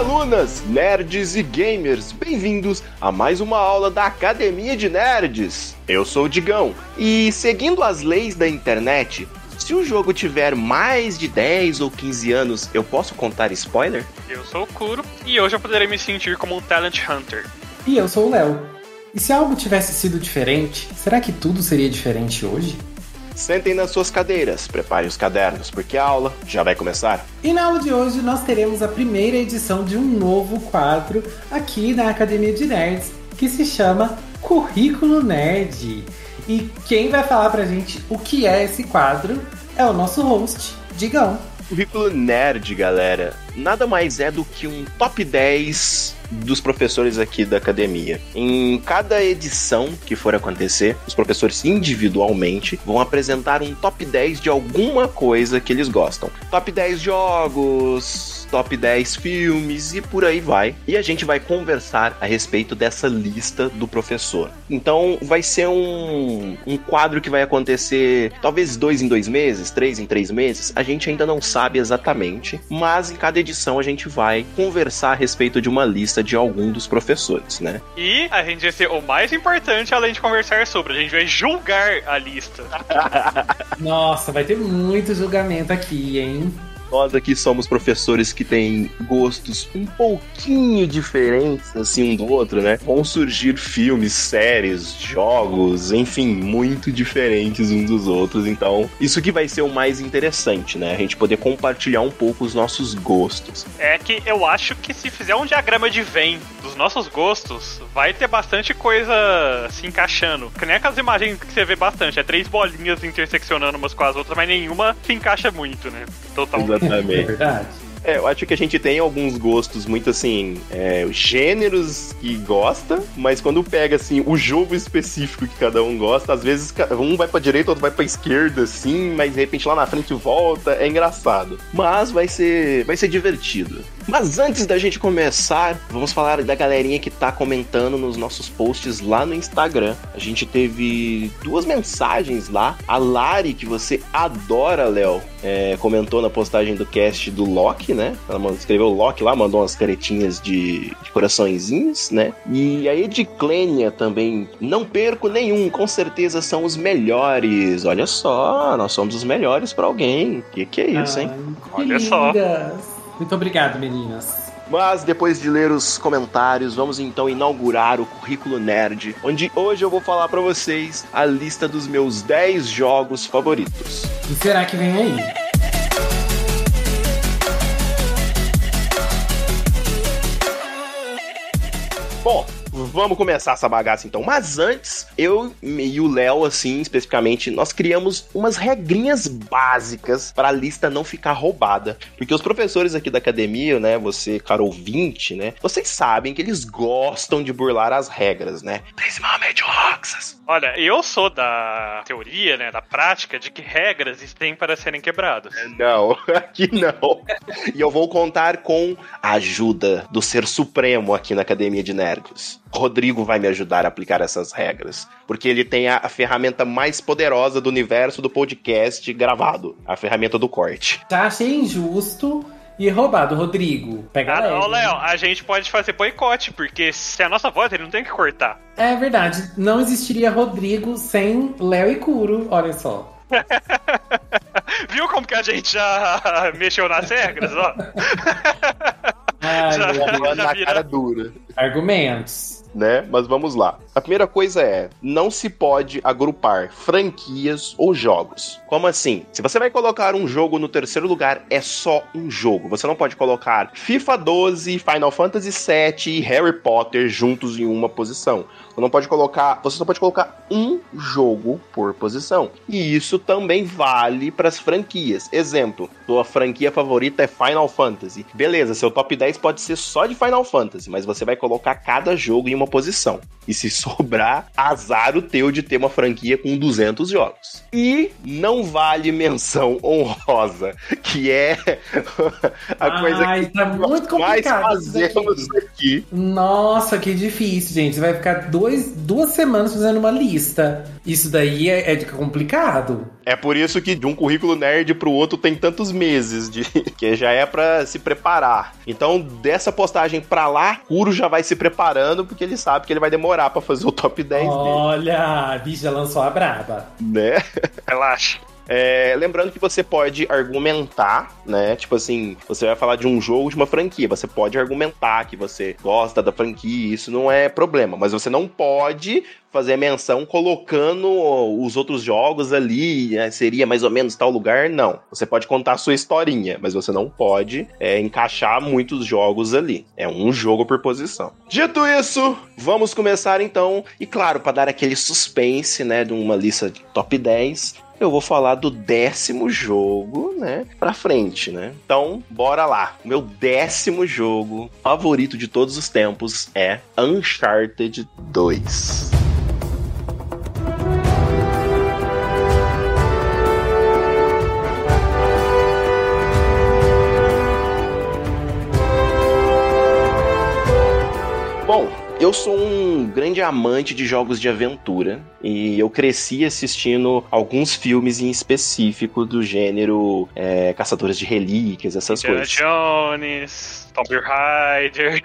alunas, nerds e gamers, bem-vindos a mais uma aula da Academia de Nerds. Eu sou o Digão e, seguindo as leis da internet, se o jogo tiver mais de 10 ou 15 anos, eu posso contar spoiler? Eu sou o Kuro e hoje eu poderei me sentir como um Talent Hunter. E eu sou o Léo. E se algo tivesse sido diferente, será que tudo seria diferente hoje? Sentem nas suas cadeiras, preparem os cadernos, porque a aula já vai começar. E na aula de hoje nós teremos a primeira edição de um novo quadro aqui na Academia de Nerds, que se chama Currículo Nerd. E quem vai falar pra gente o que é esse quadro é o nosso host, Digão. Currículo Nerd, galera, nada mais é do que um top 10 dos professores aqui da academia. Em cada edição que for acontecer, os professores individualmente vão apresentar um top 10 de alguma coisa que eles gostam. Top 10 jogos, top 10 filmes e por aí vai. E a gente vai conversar a respeito dessa lista do professor. Então vai ser um, um quadro que vai acontecer talvez dois em dois meses, três em três meses. A gente ainda não sabe exatamente, mas em cada edição a gente vai conversar a respeito de uma lista de algum dos professores, né? E a gente vai ser o mais importante, além de conversar sobre, a gente vai julgar a lista. Nossa, vai ter muito julgamento aqui, hein? Nós aqui somos professores que têm gostos um pouquinho diferentes, assim, um do outro, né? Vão surgir filmes, séries, jogos, enfim, muito diferentes uns dos outros. Então, isso que vai ser o mais interessante, né? A gente poder compartilhar um pouco os nossos gostos. É que eu acho que se fizer um diagrama de Venn dos nossos gostos, vai ter bastante coisa se encaixando. Que nem aquelas imagens que você vê bastante, é três bolinhas interseccionando umas com as outras, mas nenhuma se encaixa muito, né? Totalmente. É Exatamente. verdade. É, eu acho que a gente tem alguns gostos muito assim, é, gêneros que gosta, mas quando pega assim o jogo específico que cada um gosta, às vezes um vai pra direita, outro vai pra esquerda, assim, mas de repente lá na frente volta, é engraçado. Mas vai ser, vai ser divertido. Mas antes da gente começar, vamos falar da galerinha que tá comentando nos nossos posts lá no Instagram. A gente teve duas mensagens lá. A Lari, que você adora, Léo, é, comentou na postagem do cast do Loki, né? Ela escreveu Loki lá, mandou umas caretinhas de, de coraçõezinhos, né? E a Ediclênia também, não perco nenhum, com certeza são os melhores. Olha só, nós somos os melhores pra alguém. Que que é isso, hein? Ai, Olha só. Muito obrigado, meninas. Mas depois de ler os comentários, vamos então inaugurar o currículo nerd, onde hoje eu vou falar pra vocês a lista dos meus 10 jogos favoritos. E será que vem aí? Bom, vamos começar essa bagaça então. Mas antes, eu e o Léo, assim, especificamente, nós criamos umas regrinhas básicas para a lista não ficar roubada. Porque os professores aqui da academia, né, você, caro ouvinte, né, vocês sabem que eles gostam de burlar as regras, né? Principalmente o Roxas. Olha, eu sou da teoria, né, da prática, de que regras têm para serem quebradas. Não, aqui não. E eu vou contar com a ajuda do Ser Supremo aqui na Academia de Nerds. Rodrigo vai me ajudar a aplicar essas regras, porque ele tem a, a ferramenta mais poderosa do universo do podcast gravado, a ferramenta do corte. Já achei injusto e roubado, Rodrigo. Pega Ah, leve. não, Léo, a gente pode fazer boicote, porque se é a nossa voz, ele não tem que cortar. É verdade, não existiria Rodrigo sem Léo e Curo, olha só. Viu como que a gente já mexeu nas regras, ó? Ai, Já- meu Deus. Na vira- cara dura. Argumentos. Né? Mas vamos lá. A primeira coisa é: não se pode agrupar franquias ou jogos. Como assim? Se você vai colocar um jogo no terceiro lugar, é só um jogo. Você não pode colocar FIFA 12, Final Fantasy 7 e Harry Potter juntos em uma posição. Você não pode colocar, você só pode colocar um jogo por posição. E isso também vale para as franquias. Exemplo, sua franquia favorita é Final Fantasy. Beleza, seu top 10 pode ser só de Final Fantasy, mas você vai colocar cada jogo em uma posição. E se sobrar, azar o teu de ter uma franquia com 200 jogos. E não vale menção honrosa, que é a coisa Ai, que tá muito mais fazemos aqui. Nossa, que difícil, gente. Você vai ficar dois, duas semanas fazendo uma lista. Isso daí é, é complicado. É por isso que de um currículo nerd pro outro tem tantos meses, de que já é pra se preparar. Então, dessa postagem pra lá, Kuro já vai se preparando, porque ele sabe que ele vai demorar pra fazer o top 10 dele, Olha, a bicha lançou a braba. né? Relaxa. É, lembrando que você pode argumentar, né? Tipo assim, você vai falar de um jogo, de uma franquia. Você pode argumentar que você gosta da franquia, isso não é problema. Mas você não pode fazer menção colocando os outros jogos ali, né, seria mais ou menos tal lugar, não. Você pode contar a sua historinha, mas você não pode é, encaixar muitos jogos ali. É um jogo por posição. Dito isso, vamos começar então. E claro, para dar aquele suspense, né, de uma lista de top 10, eu vou falar do décimo jogo, né, pra frente, né? Então, bora lá. Meu décimo jogo favorito de todos os tempos é Uncharted 2. Eu sou um grande amante de jogos de aventura e eu cresci assistindo alguns filmes em específico do gênero é, Caçadores de Relíquias, essas Indiana coisas. Jones, Tomb Raider.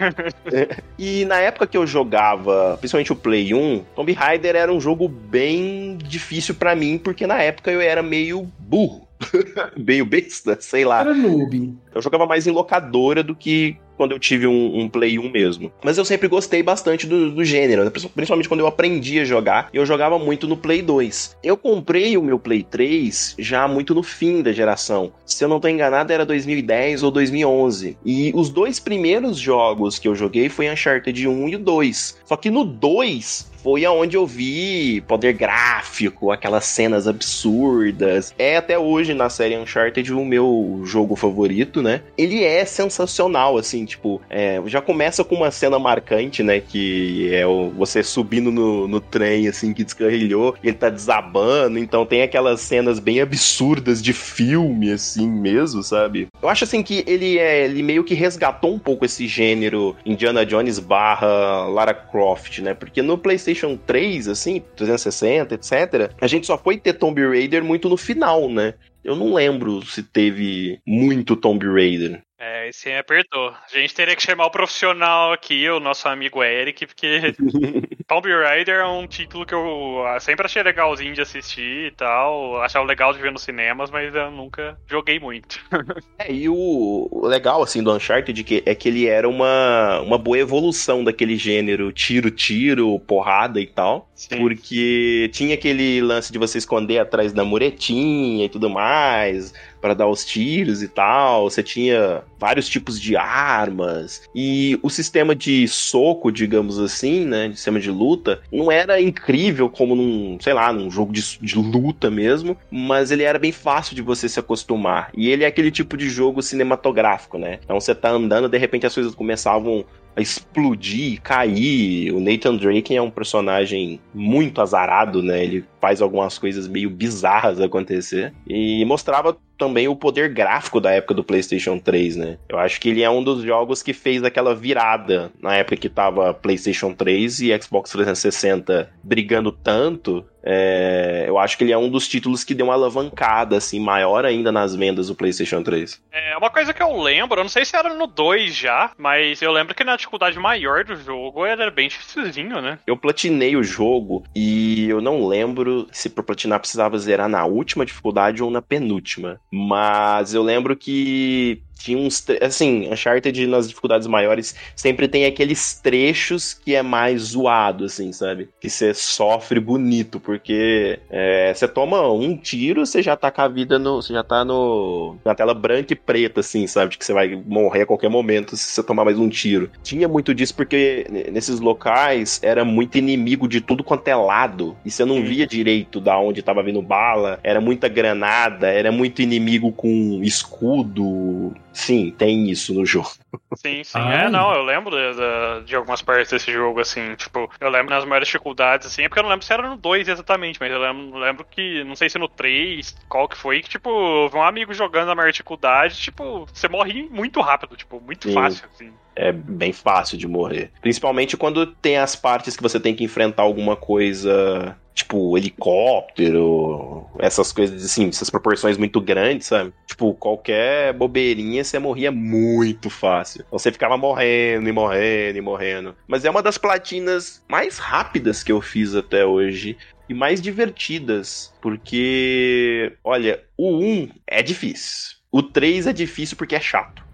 E na época que eu jogava, principalmente o Play 1, Tomb Raider era um jogo bem difícil pra mim, porque na época eu era meio burro. meio besta, sei lá. Era noob. Eu jogava mais em locadora do que quando eu tive um, um Play 1 mesmo. Mas eu sempre gostei bastante do, do gênero, né? principalmente quando eu aprendi a jogar. Eu jogava muito no Play 2. Eu comprei o meu Play 3 já muito no fim da geração. Se eu não tô enganado, era 2010 ou 2011. E os dois primeiros jogos que eu joguei foi Uncharted 1 e o 2. Só que no 2 foi aonde eu vi poder gráfico, aquelas cenas absurdas. É até hoje na série Uncharted o meu jogo favorito, né? Ele é sensacional, assim, tipo, é, já começa com uma cena marcante, né? Que é o, você subindo no, no trem, assim, que descarrilhou, ele tá desabando, então tem aquelas cenas bem absurdas de filme, assim mesmo, sabe? Eu acho, assim, que ele é, ele meio que resgatou um pouco esse gênero Indiana Jones barra Lara Croft, né? Porque no PlayStation 3, assim, 360, etc., a gente só foi ter Tomb Raider muito no final, né? Eu não lembro se teve muito Tomb Raider. É, esse aí apertou. A gente teria que chamar o profissional aqui, o nosso amigo Eric, porque Tomb Raider é um título que eu ah, sempre achei legalzinho de assistir e tal. Achava legal de ver nos cinemas, mas eu nunca joguei muito. É, e o, o legal, assim, do Uncharted que, é que ele era uma, uma boa evolução daquele gênero tiro-tiro, porrada e tal. Sim. Porque tinha aquele lance de você esconder atrás da muretinha e tudo mais, para dar os tiros e tal. Você tinha vários tipos de armas. E o sistema de soco, digamos assim, né? Sistema de luta, não era incrível como num, sei lá, num jogo de, de luta mesmo, mas ele era bem fácil de você se acostumar. E ele é aquele tipo de jogo cinematográfico, né? Então você tá andando, de repente as coisas começavam a explodir, cair. O Nathan Drake é um personagem muito azarado, né? Ele faz algumas coisas meio bizarras acontecer. E mostrava também o poder gráfico da época do PlayStation 3, né? Eu acho que ele é um dos jogos que fez aquela virada na época que tava PlayStation 3 e Xbox 360 brigando tanto. É, eu acho que ele é um dos títulos que deu uma alavancada, assim, maior ainda nas vendas do PlayStation 3. É uma coisa que eu lembro, eu não sei se era no 2 já, mas eu lembro que na dificuldade maior do jogo era bem dificilzinho, né? Eu platinei o jogo e eu não lembro se por platinar precisava zerar na última dificuldade ou na penúltima. Mas eu lembro que tinha uns. Assim, Uncharted nas dificuldades maiores sempre tem aqueles trechos que é mais zoado, assim, sabe? Que você sofre bonito, porque é, você toma um tiro, você já tá com a vida no. Você já tá no. na tela branca e preta, assim, sabe? De que você vai morrer a qualquer momento se você tomar mais um tiro. Tinha muito disso porque nesses locais era muito inimigo de tudo quanto é lado. E você não via direito da onde tava vindo bala. Era muita granada, era muito inimigo com escudo. Sim, tem isso no jogo. Sim, sim. Ai. É, não, eu lembro de, de- de algumas partes desse jogo, assim, tipo, eu lembro nas maiores dificuldades, assim, é porque eu não lembro se era no 2 exatamente, mas eu lembro, lembro que, não sei se no 3, qual que foi, que, tipo, um amigo jogando na maior dificuldade, tipo, você morre muito rápido, tipo, muito Sim. fácil, assim. É bem fácil de morrer. Principalmente quando tem as partes que você tem que enfrentar alguma coisa, tipo helicóptero, essas coisas assim, essas proporções muito grandes, sabe? Tipo, qualquer bobeirinha você morria muito fácil. Então você ficava morrendo e morrendo e morrendo. Mas é uma das platinas mais rápidas que eu fiz até hoje. E mais divertidas, porque, olha, o 1 é difícil. O 3 é difícil porque é chato.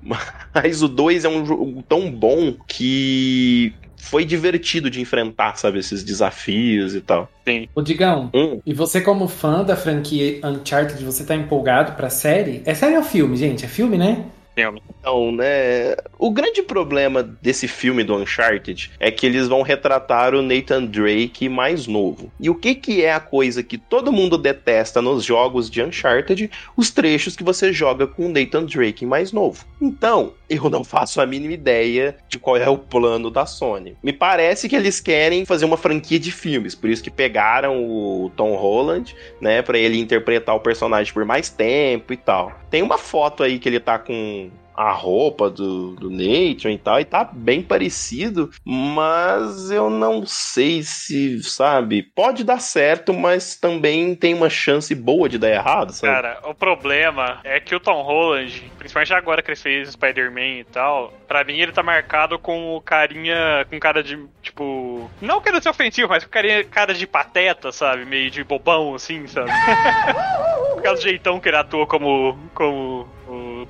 Mas o 2 é um jogo tão bom que foi divertido de enfrentar, sabe? Esses desafios e tal. Ô, Digão, Hum, e você como fã da franquia Uncharted, você tá empolgado pra série? É série ou filme, gente? É filme, né? Então, né? O grande problema desse filme do Uncharted é que eles vão retratar o Nathan Drake mais novo. E o que que é a coisa que todo mundo detesta nos jogos de Uncharted? Os trechos que você joga com o Nathan Drake mais novo. Então, eu não faço a mínima ideia de qual é o plano da Sony. Me parece que eles querem fazer uma franquia de filmes, por isso que pegaram o Tom Holland, né, Pra ele interpretar o personagem por mais tempo e tal. Tem uma foto aí que ele tá com a roupa do, do Nathan e tal, e tá bem parecido, mas eu não sei se, sabe, pode dar certo, mas também tem uma chance boa de dar errado, sabe? Cara, o problema é que o Tom Holland, principalmente agora que ele fez Spider-Man e tal, pra mim ele tá marcado com o carinha, com cara de, tipo, não querendo ser ofensivo, mas com carinha, cara de pateta, sabe? Meio de bobão, assim, sabe? Por causa do jeitão que ele atua como, como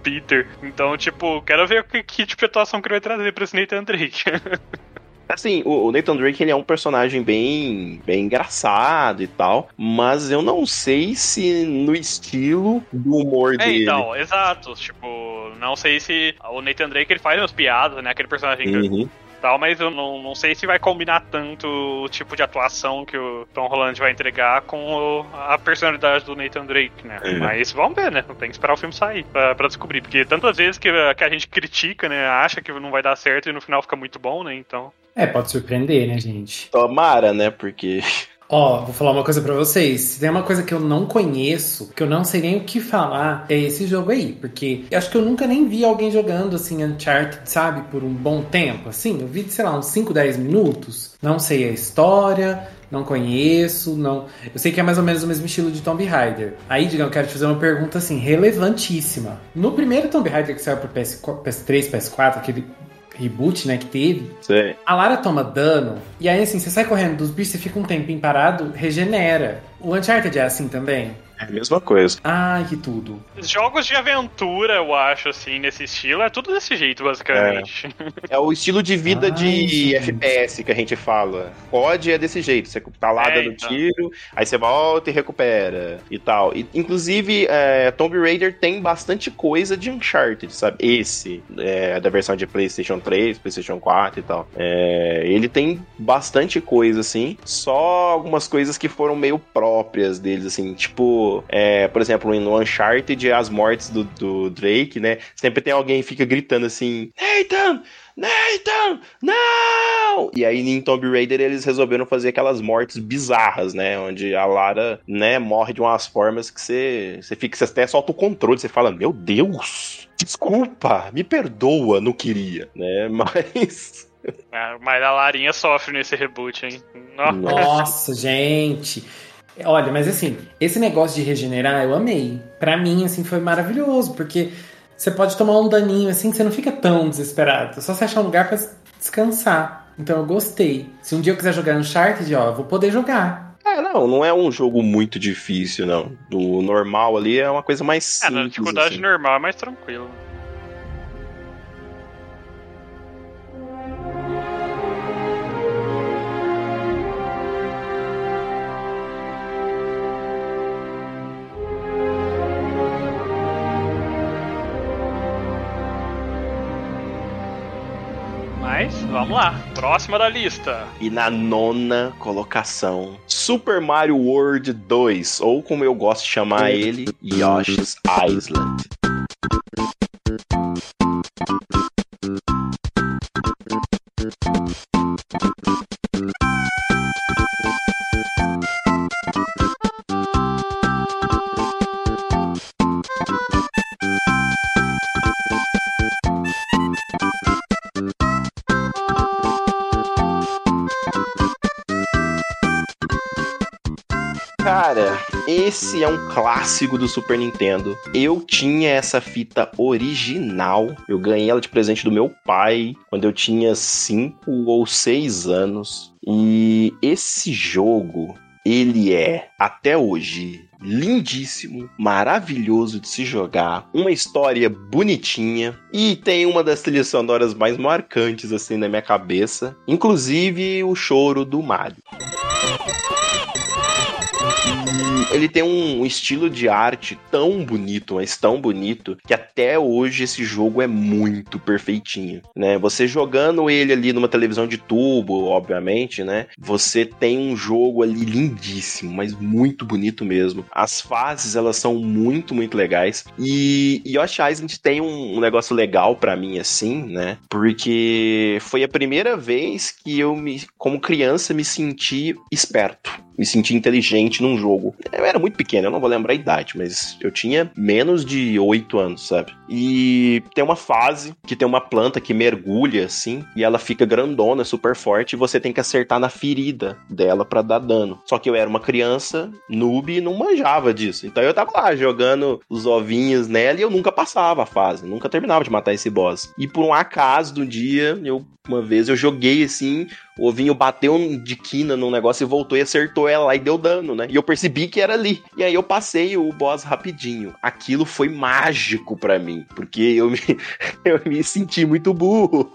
Peter. Então, tipo, quero ver que, que tipo de atuação que ele vai trazer pra esse Nathan Drake. Assim, o Nathan Drake ele é um personagem bem, bem engraçado e tal, mas eu não sei se no estilo do humor É, dele. então, exato. Tipo, não sei se o Nathan Drake ele faz umas piadas, né? Aquele personagem que Uhum. Tal, mas eu não, não sei se vai combinar tanto o tipo de atuação que o Tom Holland vai entregar com o- a personalidade do Nathan Drake, né? É. Mas vamos ver, né? Tem que esperar o filme sair pra, pra descobrir. Porque tantas vezes que, que a gente critica, né? Acha que não vai dar certo e no final fica muito bom, né? Então. É, pode surpreender, né, gente? Tomara, né? Porque. Ó, vou falar uma coisa pra vocês. Se tem uma coisa que eu não conheço, que eu não sei nem o que falar, é esse jogo aí. Porque eu acho que eu nunca nem vi alguém jogando assim Uncharted, sabe, por um bom tempo. Assim, eu vi, sei lá, uns 5, 10 minutos. Não sei a história, não conheço, não. Eu sei que é mais ou menos o mesmo estilo de Tomb Raider. Aí, digamos, eu quero te fazer uma pergunta assim, relevantíssima. No primeiro Tomb Raider que saiu pro PS, PS3, PS4, aquele reboot, né, que teve, Sei. a Lara toma dano, e aí assim, você sai correndo dos bichos, você fica um tempinho parado, regenera. O Uncharted é assim também? É a mesma coisa. Ai, que tudo. Jogos de aventura, eu acho, assim, nesse estilo, é tudo desse jeito, basicamente. É o estilo de vida Ai, de gente. FPS que a gente fala. COD é desse jeito. Você tá lá É, dando então. tiro, aí você volta e recupera e tal. E, inclusive, é, Tomb Raider tem bastante coisa de Uncharted, sabe? Esse, é, da versão de PlayStation 3, PlayStation 4 e tal. É, ele tem bastante coisa, assim. Só algumas coisas que foram meio próprias deles, assim. Tipo, é, por exemplo, no Uncharted, as mortes do, do Drake, né? Sempre tem alguém que fica gritando assim: Nathan! Nathan! Não! E aí em Tomb Raider eles resolveram fazer aquelas mortes bizarras, né? Onde a Lara, né, morre de umas formas que você, você fica, você até solta o controle, você fala, meu Deus! Desculpa, me perdoa, não queria, né? Mas. É, mas a Larinha sofre nesse reboot, hein? Nossa. Nossa, gente. Olha, mas assim, esse negócio de regenerar eu amei. Pra mim, assim, foi maravilhoso, porque você pode tomar um daninho assim, que você não fica tão desesperado. É só você achar um lugar pra descansar. Então eu gostei. Se um dia eu quiser jogar Uncharted, ó, eu vou poder jogar. É, não, não é um jogo muito difícil, não. O normal ali é uma coisa mais É, simples. na dificuldade assim. normal é mais tranquilo. Vamos lá, próxima da lista. E na nona colocação, Super Mario World 2, ou como eu gosto de chamar ele, Yoshi's Island. Esse é um clássico do Super Nintendo. Eu tinha essa fita original. Eu ganhei ela de presente do meu pai quando eu tinha 5 ou 6 anos. E esse jogo, ele é, até hoje, lindíssimo, maravilhoso de se jogar, uma história bonitinha e tem uma das trilhas sonoras mais marcantes assim na minha cabeça, inclusive o choro do Mario. Ele tem um estilo de arte tão bonito, mas tão bonito, que até hoje esse jogo é muito perfeitinho, né? Você jogando ele ali numa televisão de tubo, obviamente, né? Você tem um jogo ali lindíssimo, mas muito bonito mesmo. As fases, elas são muito, muito legais. E Yoshi Island tem um, um negócio legal para mim, assim, né? Porque foi a primeira vez que eu, me, como criança, me senti esperto me senti inteligente num jogo. Eu era muito pequeno, eu não vou lembrar a idade, mas eu tinha menos de 8 anos, sabe? E tem uma fase que tem uma planta que mergulha assim, e ela fica grandona, super forte, e você tem que acertar na ferida dela para dar dano. Só que eu era uma criança noob e não manjava disso. Então eu tava lá jogando os ovinhos nela e eu nunca passava a fase, nunca terminava de matar esse boss. E por um acaso do dia, eu uma vez eu joguei assim, o ovinho bateu de quina num negócio e voltou e acertou ela lá e deu dano, né? E eu percebi que era ali. E aí eu passei o boss rapidinho. Aquilo foi mágico para mim, porque eu me, eu me senti muito burro.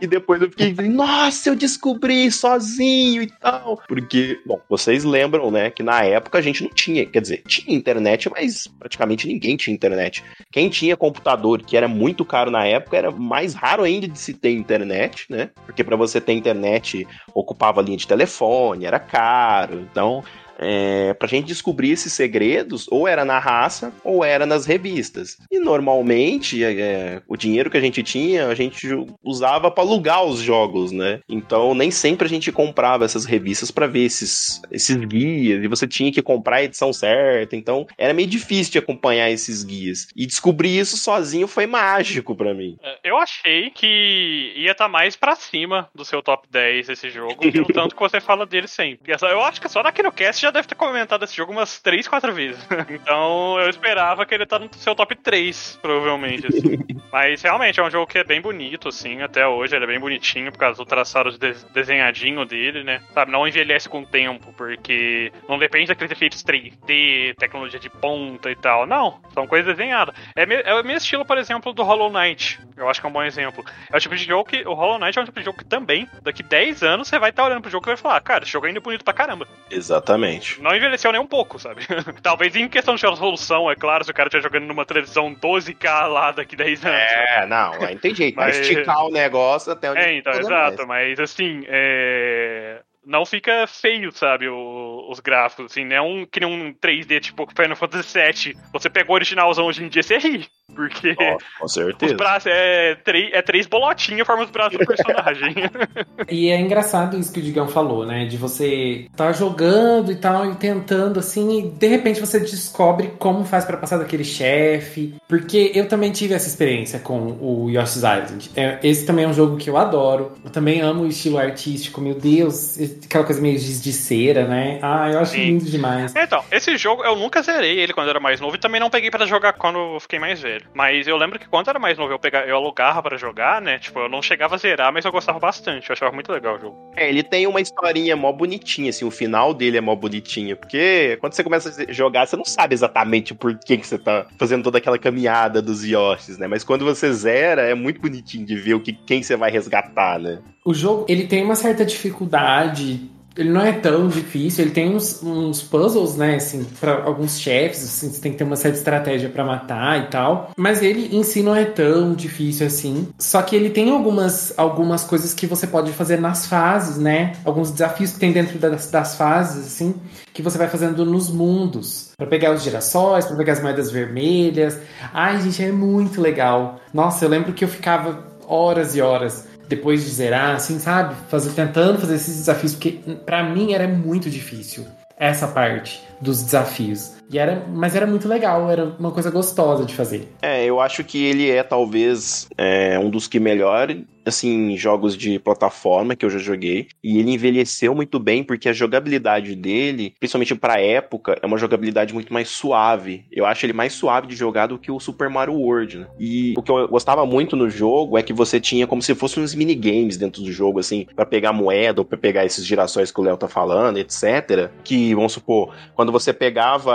E depois eu fiquei, nossa, eu descobri sozinho e tal. Porque, bom, vocês lembram, né, que na época a gente não tinha, quer dizer, tinha internet, mas praticamente ninguém tinha internet. Quem tinha computador, que era muito caro na época, era mais raro ainda de se ter internet, né? Porque para você ter internet ocupava linha de telefone, era caro. Então, é, pra gente descobrir esses segredos, ou era na raça, ou era nas revistas. E normalmente, é, o dinheiro que a gente tinha, a gente usava para alugar os jogos, né? Então, nem sempre a gente comprava essas revistas para ver esses, esses guias, e você tinha que comprar a edição certa. Então, era meio difícil de acompanhar esses guias. E descobrir isso sozinho foi mágico para mim. É, eu achei que ia estar tá mais para cima do seu top 10 esse jogo, pelo tanto que você fala dele sempre. Eu acho que só naquele cast já já deve ter comentado esse jogo umas 3, 4 vezes. então eu esperava que ele tá no seu top 3, provavelmente. Assim. Mas realmente é um jogo que é bem bonito, assim, até hoje. Ele é bem bonitinho por causa do traçado de desenhadinho dele, né? Sabe, não envelhece com o tempo, porque não depende daqueles efeitos 3D, tecnologia de ponta e tal. Não, são coisas desenhadas. É, é o mesmo estilo, por exemplo, do Hollow Knight. Eu acho que é um bom exemplo. É o tipo de jogo que. O Hollow Knight é um tipo de jogo que também, daqui 10 anos, você vai estar tá olhando pro jogo e vai falar, cara, esse jogo ainda é bonito pra caramba. Exatamente. Exatamente. Não envelheceu nem um pouco, sabe? Talvez em questão de resolução, é claro, se o cara estiver jogando numa televisão 12K lá daqui 10 anos. É, sabe? não, aí tem jeito. Mas... esticar o negócio até onde É, então, exato. Mais. Mas assim, é não fica feio, sabe, o, os gráficos, assim, não é um, que nem um 3D tipo Final Fantasy VII. Você pegou o originalzão hoje em dia, você ri. Porque oh, com certeza. os braços é, três, é três bolotinhas forma os braços do personagem. e é engraçado isso que o Digão falou, né? De você tá jogando e tal, e tentando assim, e de repente você descobre como faz para passar daquele chefe. Porque eu também tive essa experiência com o Yoshi's Island. É, esse também é um jogo que eu adoro. Eu também amo o estilo artístico, meu Deus, aquela coisa meio de cera, né? Ah, eu acho Sim. lindo demais. Então, esse jogo eu nunca zerei ele quando era mais novo e também não peguei para jogar quando eu fiquei mais velho. Mas eu lembro que quando eu era mais novo eu, pegava, eu alugava para jogar, né? Tipo, eu não chegava a zerar, mas eu gostava bastante. Eu achava muito legal o jogo. É, ele tem uma historinha mó bonitinha, assim, o final dele é mó bonitinho. Porque quando você começa a jogar, você não sabe exatamente por que, que você tá fazendo toda aquela caminhada dos Yoshis, né? Mas quando você zera, é muito bonitinho de ver o que, quem você vai resgatar, né? O jogo, ele tem uma certa dificuldade ele não é tão difícil, ele tem uns, uns puzzles, né, assim, para alguns chefes, assim, você tem que ter uma certa estratégia para matar e tal, mas ele em si não é tão difícil assim. Só que ele tem algumas, algumas coisas que você pode fazer nas fases, né? Alguns desafios que tem dentro das, das fases, assim, que você vai fazendo nos mundos. para pegar os girassóis, para pegar as moedas vermelhas. Ai, gente, é muito legal. Nossa, eu lembro que eu ficava horas e horas depois de zerar, assim, sabe? Fazer, tentando fazer esses desafios, porque para mim era muito difícil essa parte dos desafios. E era, mas era muito legal, era uma coisa gostosa de fazer. É, eu acho que ele é talvez é, um dos que melhor assim, jogos de plataforma que eu já joguei. E ele envelheceu muito bem porque a jogabilidade dele, principalmente pra época, é uma jogabilidade muito mais suave. Eu acho ele mais suave de jogar do que o Super Mario World, né? E o que eu gostava muito no jogo é que você tinha como se fossem uns minigames dentro do jogo, assim, para pegar moeda ou pra pegar esses girassóis que o Léo tá falando, etc. Que, vamos supor, quando você pegava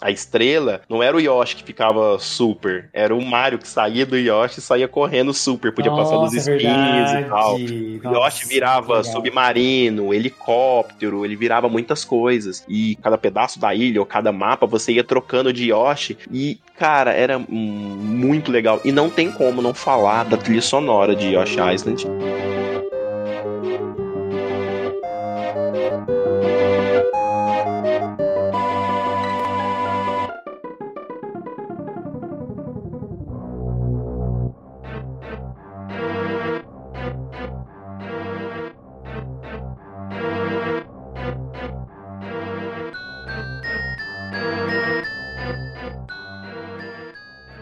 a estrela, não era o Yoshi que ficava super, era o Mario que saía do Yoshi e saía correndo super, podia Nossa, passar dos espinhos verdade. e tal. Nossa, O Yoshi virava legal. submarino, helicóptero, ele virava muitas coisas. E cada pedaço da ilha ou cada mapa você ia trocando de Yoshi. E, cara, era muito legal. E não tem como não falar da trilha sonora de Yoshi Island.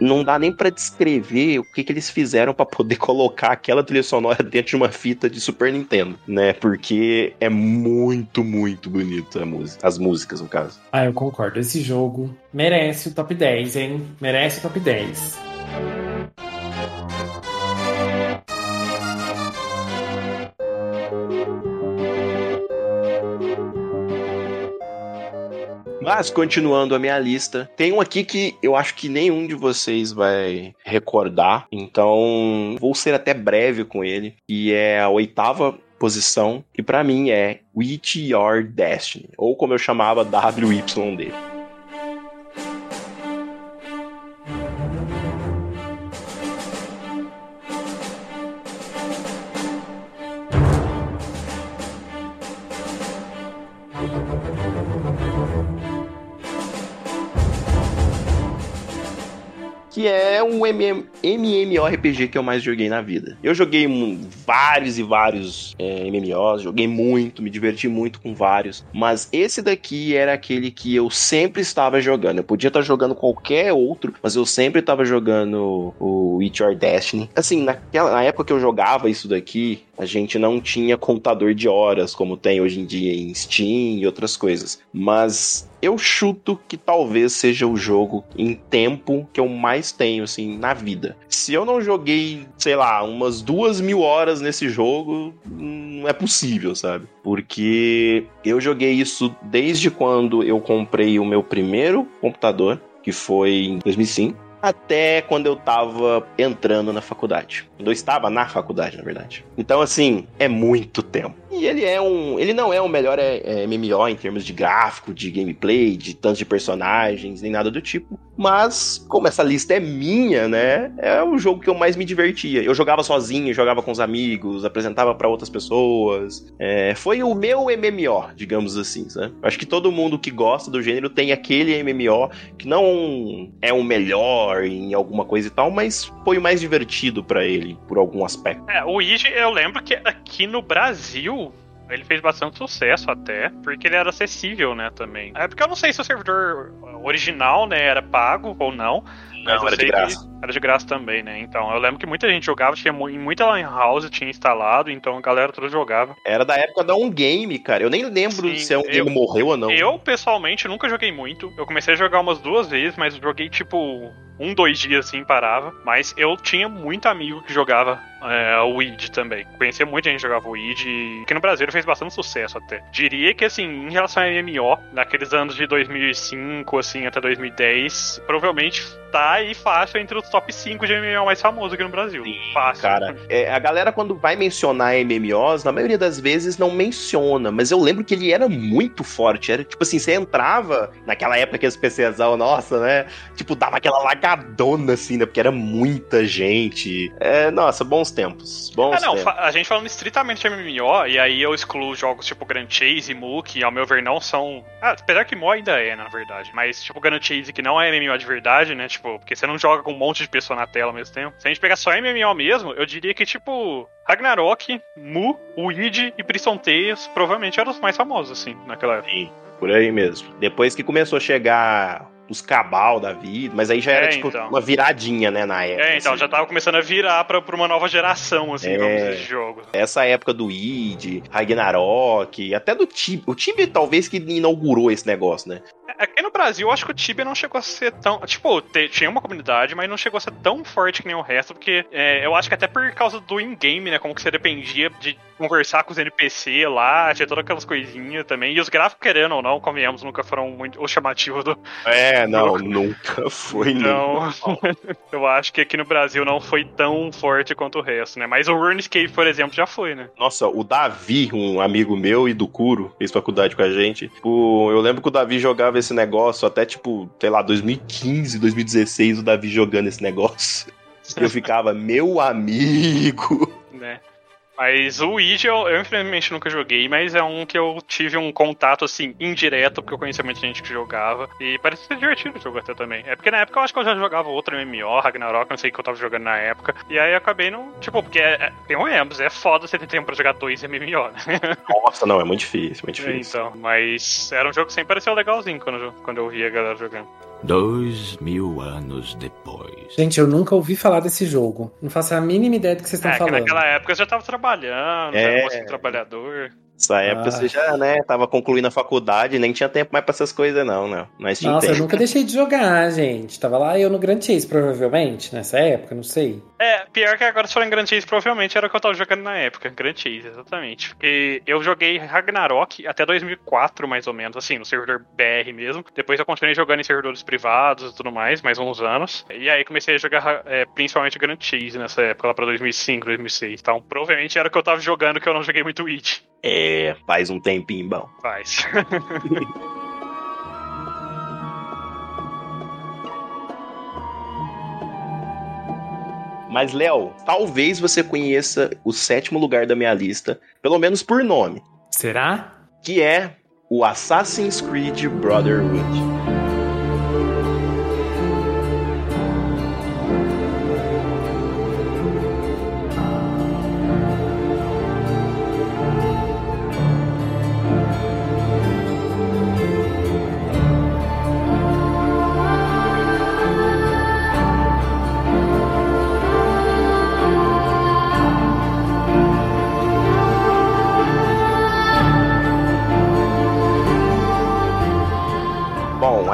Não dá nem pra descrever o que, que eles fizeram pra poder colocar aquela trilha sonora dentro de uma fita de Super Nintendo, né? Porque é muito, muito bonito música, as músicas, no caso. Ah, eu concordo. Esse jogo merece o top 10, hein? Merece o top 10. Mas, continuando a minha lista, tem um aqui que eu acho que nenhum de vocês vai recordar, então vou ser até breve com ele, e é a oitava posição, que pra mim é With Your Destiny, ou como eu chamava, WYD. Que é um MM MMORPG que eu mais joguei na vida. Eu joguei vários e vários é, MMOs, joguei muito, me diverti muito com vários, mas esse daqui era aquele que eu sempre estava jogando. Eu podia estar jogando qualquer outro, mas eu sempre estava jogando o With Your Destiny. Assim, naquela, na época que eu jogava isso daqui, a gente não tinha contador de horas como tem hoje em dia em Steam e outras coisas, mas eu chuto que talvez seja o jogo em tempo que eu mais tenho, assim, na vida. Se eu não joguei, sei lá, umas duas mil horas nesse jogo, não é possível, sabe? Porque eu joguei isso desde quando eu comprei o meu primeiro computador, que foi em 2005. Até quando eu tava entrando na faculdade. Quando eu estava na faculdade, na verdade. Então, assim, é muito tempo. E ele é um. Ele não é o melhor é, é, MMO em termos de gráfico, de gameplay, de tantos de personagens, nem nada do tipo. Mas, como essa lista é minha, né? É o jogo que eu mais me divertia. Eu jogava sozinho, jogava com os amigos, apresentava pra outras pessoas. É, foi o meu MMO, digamos assim, sabe? Acho que todo mundo que gosta do gênero tem aquele MMO que não é o melhor em alguma coisa e tal, mas foi o mais divertido pra ele, por algum aspecto. É, o Ige, eu lembro que aqui no Brasil ele fez bastante sucesso até, porque ele era acessível, né, também. É porque eu não sei se o servidor original, né, era pago ou não. Mas Não, era de graça. Era de graça também, né? Então, eu lembro que muita gente jogava, tinha em muita lan house tinha instalado, então a galera toda jogava. Era da época da Um Game, cara. Eu nem lembro Sim, se a Um eu- Game morreu ou não. Eu, pessoalmente, nunca joguei muito. Eu comecei a jogar umas duas vezes, mas joguei tipo um, dois dias assim, parava. Mas eu tinha muito amigo que jogava é, o Weed também. Conhecia muita gente que jogava o Weed. E aqui no Brasil fez bastante sucesso até. Diria que, assim, em relação a MMO, naqueles anos de 2005, assim, até 2010, provavelmente tá aí fácil entre os top 5 de MMO mais famosos aqui no Brasil. fácil. Cara, é, a galera quando vai mencionar MMOs, na maioria das vezes não menciona, mas eu lembro que ele era muito forte. Era tipo assim, você entrava naquela época que os PCzão, nossa, né? Tipo, dava aquela lagadona assim, né? Porque era muita gente. É, nossa, bons tempos. Bons Ah, não, tempos. a gente falando estritamente de MMO, e aí eu excluo jogos tipo Grand Chase e Mu, que ao meu ver não são. Ah, apesar que Mo ainda é, na verdade. Mas tipo Grand Chase, que não é MMO de verdade, né? Tipo, porque você não joga com um monte de pessoa na tela ao mesmo tempo. Se a gente pegar só MMO mesmo, eu diria que tipo. Ragnarok, Mu, Weed e Prison Tales provavelmente eram os mais famosos, assim, naquela época. Sim, por aí mesmo. Depois que começou a chegar os cabal da vida, mas aí já era É, tipo então. uma viradinha, né, na época. É, então, assim. já tava começando a virar pra, pra uma nova geração, assim, É. vamos dizer, de jogo. Essa época do id, Ragnarok, até do Tibia. O Tibia talvez que inaugurou esse negócio, né? Aqui no Brasil, eu acho que o Tibia não chegou a ser tão. Tipo, tinha uma comunidade, mas não chegou a ser tão forte que nem o resto, porque é, eu acho que até por causa do in-game, né? Como que você dependia de conversar com os NPC lá, tinha todas aquelas coisinhas também. E os gráficos, querendo ou não, convenhamos, nunca foram muito o chamativo do. É, não, nunca foi, não. Eu acho que aqui no Brasil não foi tão forte quanto o resto, né? Mas o RuneScape, por exemplo, já foi, né? Nossa, o Davi, um amigo meu e do Curo, fez faculdade com a gente. Tipo, eu lembro que o Davi jogava esse negócio até, tipo, sei lá, 2015, 2016, o Davi jogando esse negócio. Eu ficava, meu amigo. Mas o Ouija eu, eu infelizmente nunca joguei, mas é um que eu tive um contato assim, indireto, porque eu conhecia muita gente que jogava. E parece ser divertido o jogo até também. É porque na época eu acho que eu já jogava outro MMO, Ragnarok, não sei o que eu tava jogando na época. E aí eu acabei não. Tipo, porque é, é, convenhamos, é foda você ter tempo pra jogar dois MMO, né? Nossa, não, é muito difícil, muito difícil. então, mas era um jogo que sempre pareceu legalzinho quando, eu- quando eu via a galera jogando. Dois mil anos depois. Gente, eu nunca ouvi falar desse jogo. Não faço a mínima ideia do que vocês estão É, que falando. naquela época eu já tava trabalhando, É. já era mocinho trabalhador. Nessa época Ah. você já, né, tava concluindo a faculdade, nem tinha tempo mais pra essas coisas, não, não. Mas tinha Nossa, eu nunca deixei de jogar, gente. Tava lá eu no Grand Chase, provavelmente, nessa época, não sei. É, pior que agora se for em Grand Chase, provavelmente era o que eu tava jogando na época. Grand Chase, exatamente. Porque eu joguei Ragnarok até 2004, mais ou menos, assim, no servidor BR mesmo. Depois eu continuei jogando em servidores privados e tudo mais, mais uns anos. E aí comecei a jogar é, principalmente Grand Chase nessa época, lá pra 2005, 2006. Então provavelmente era o que eu tava jogando que eu não joguei muito Witch. É, faz um tempinho bom. Faz. Mas, Léo, talvez você conheça o sétimo lugar da minha lista, pelo menos por nome, Será? que é o Assassin's Creed Brotherhood.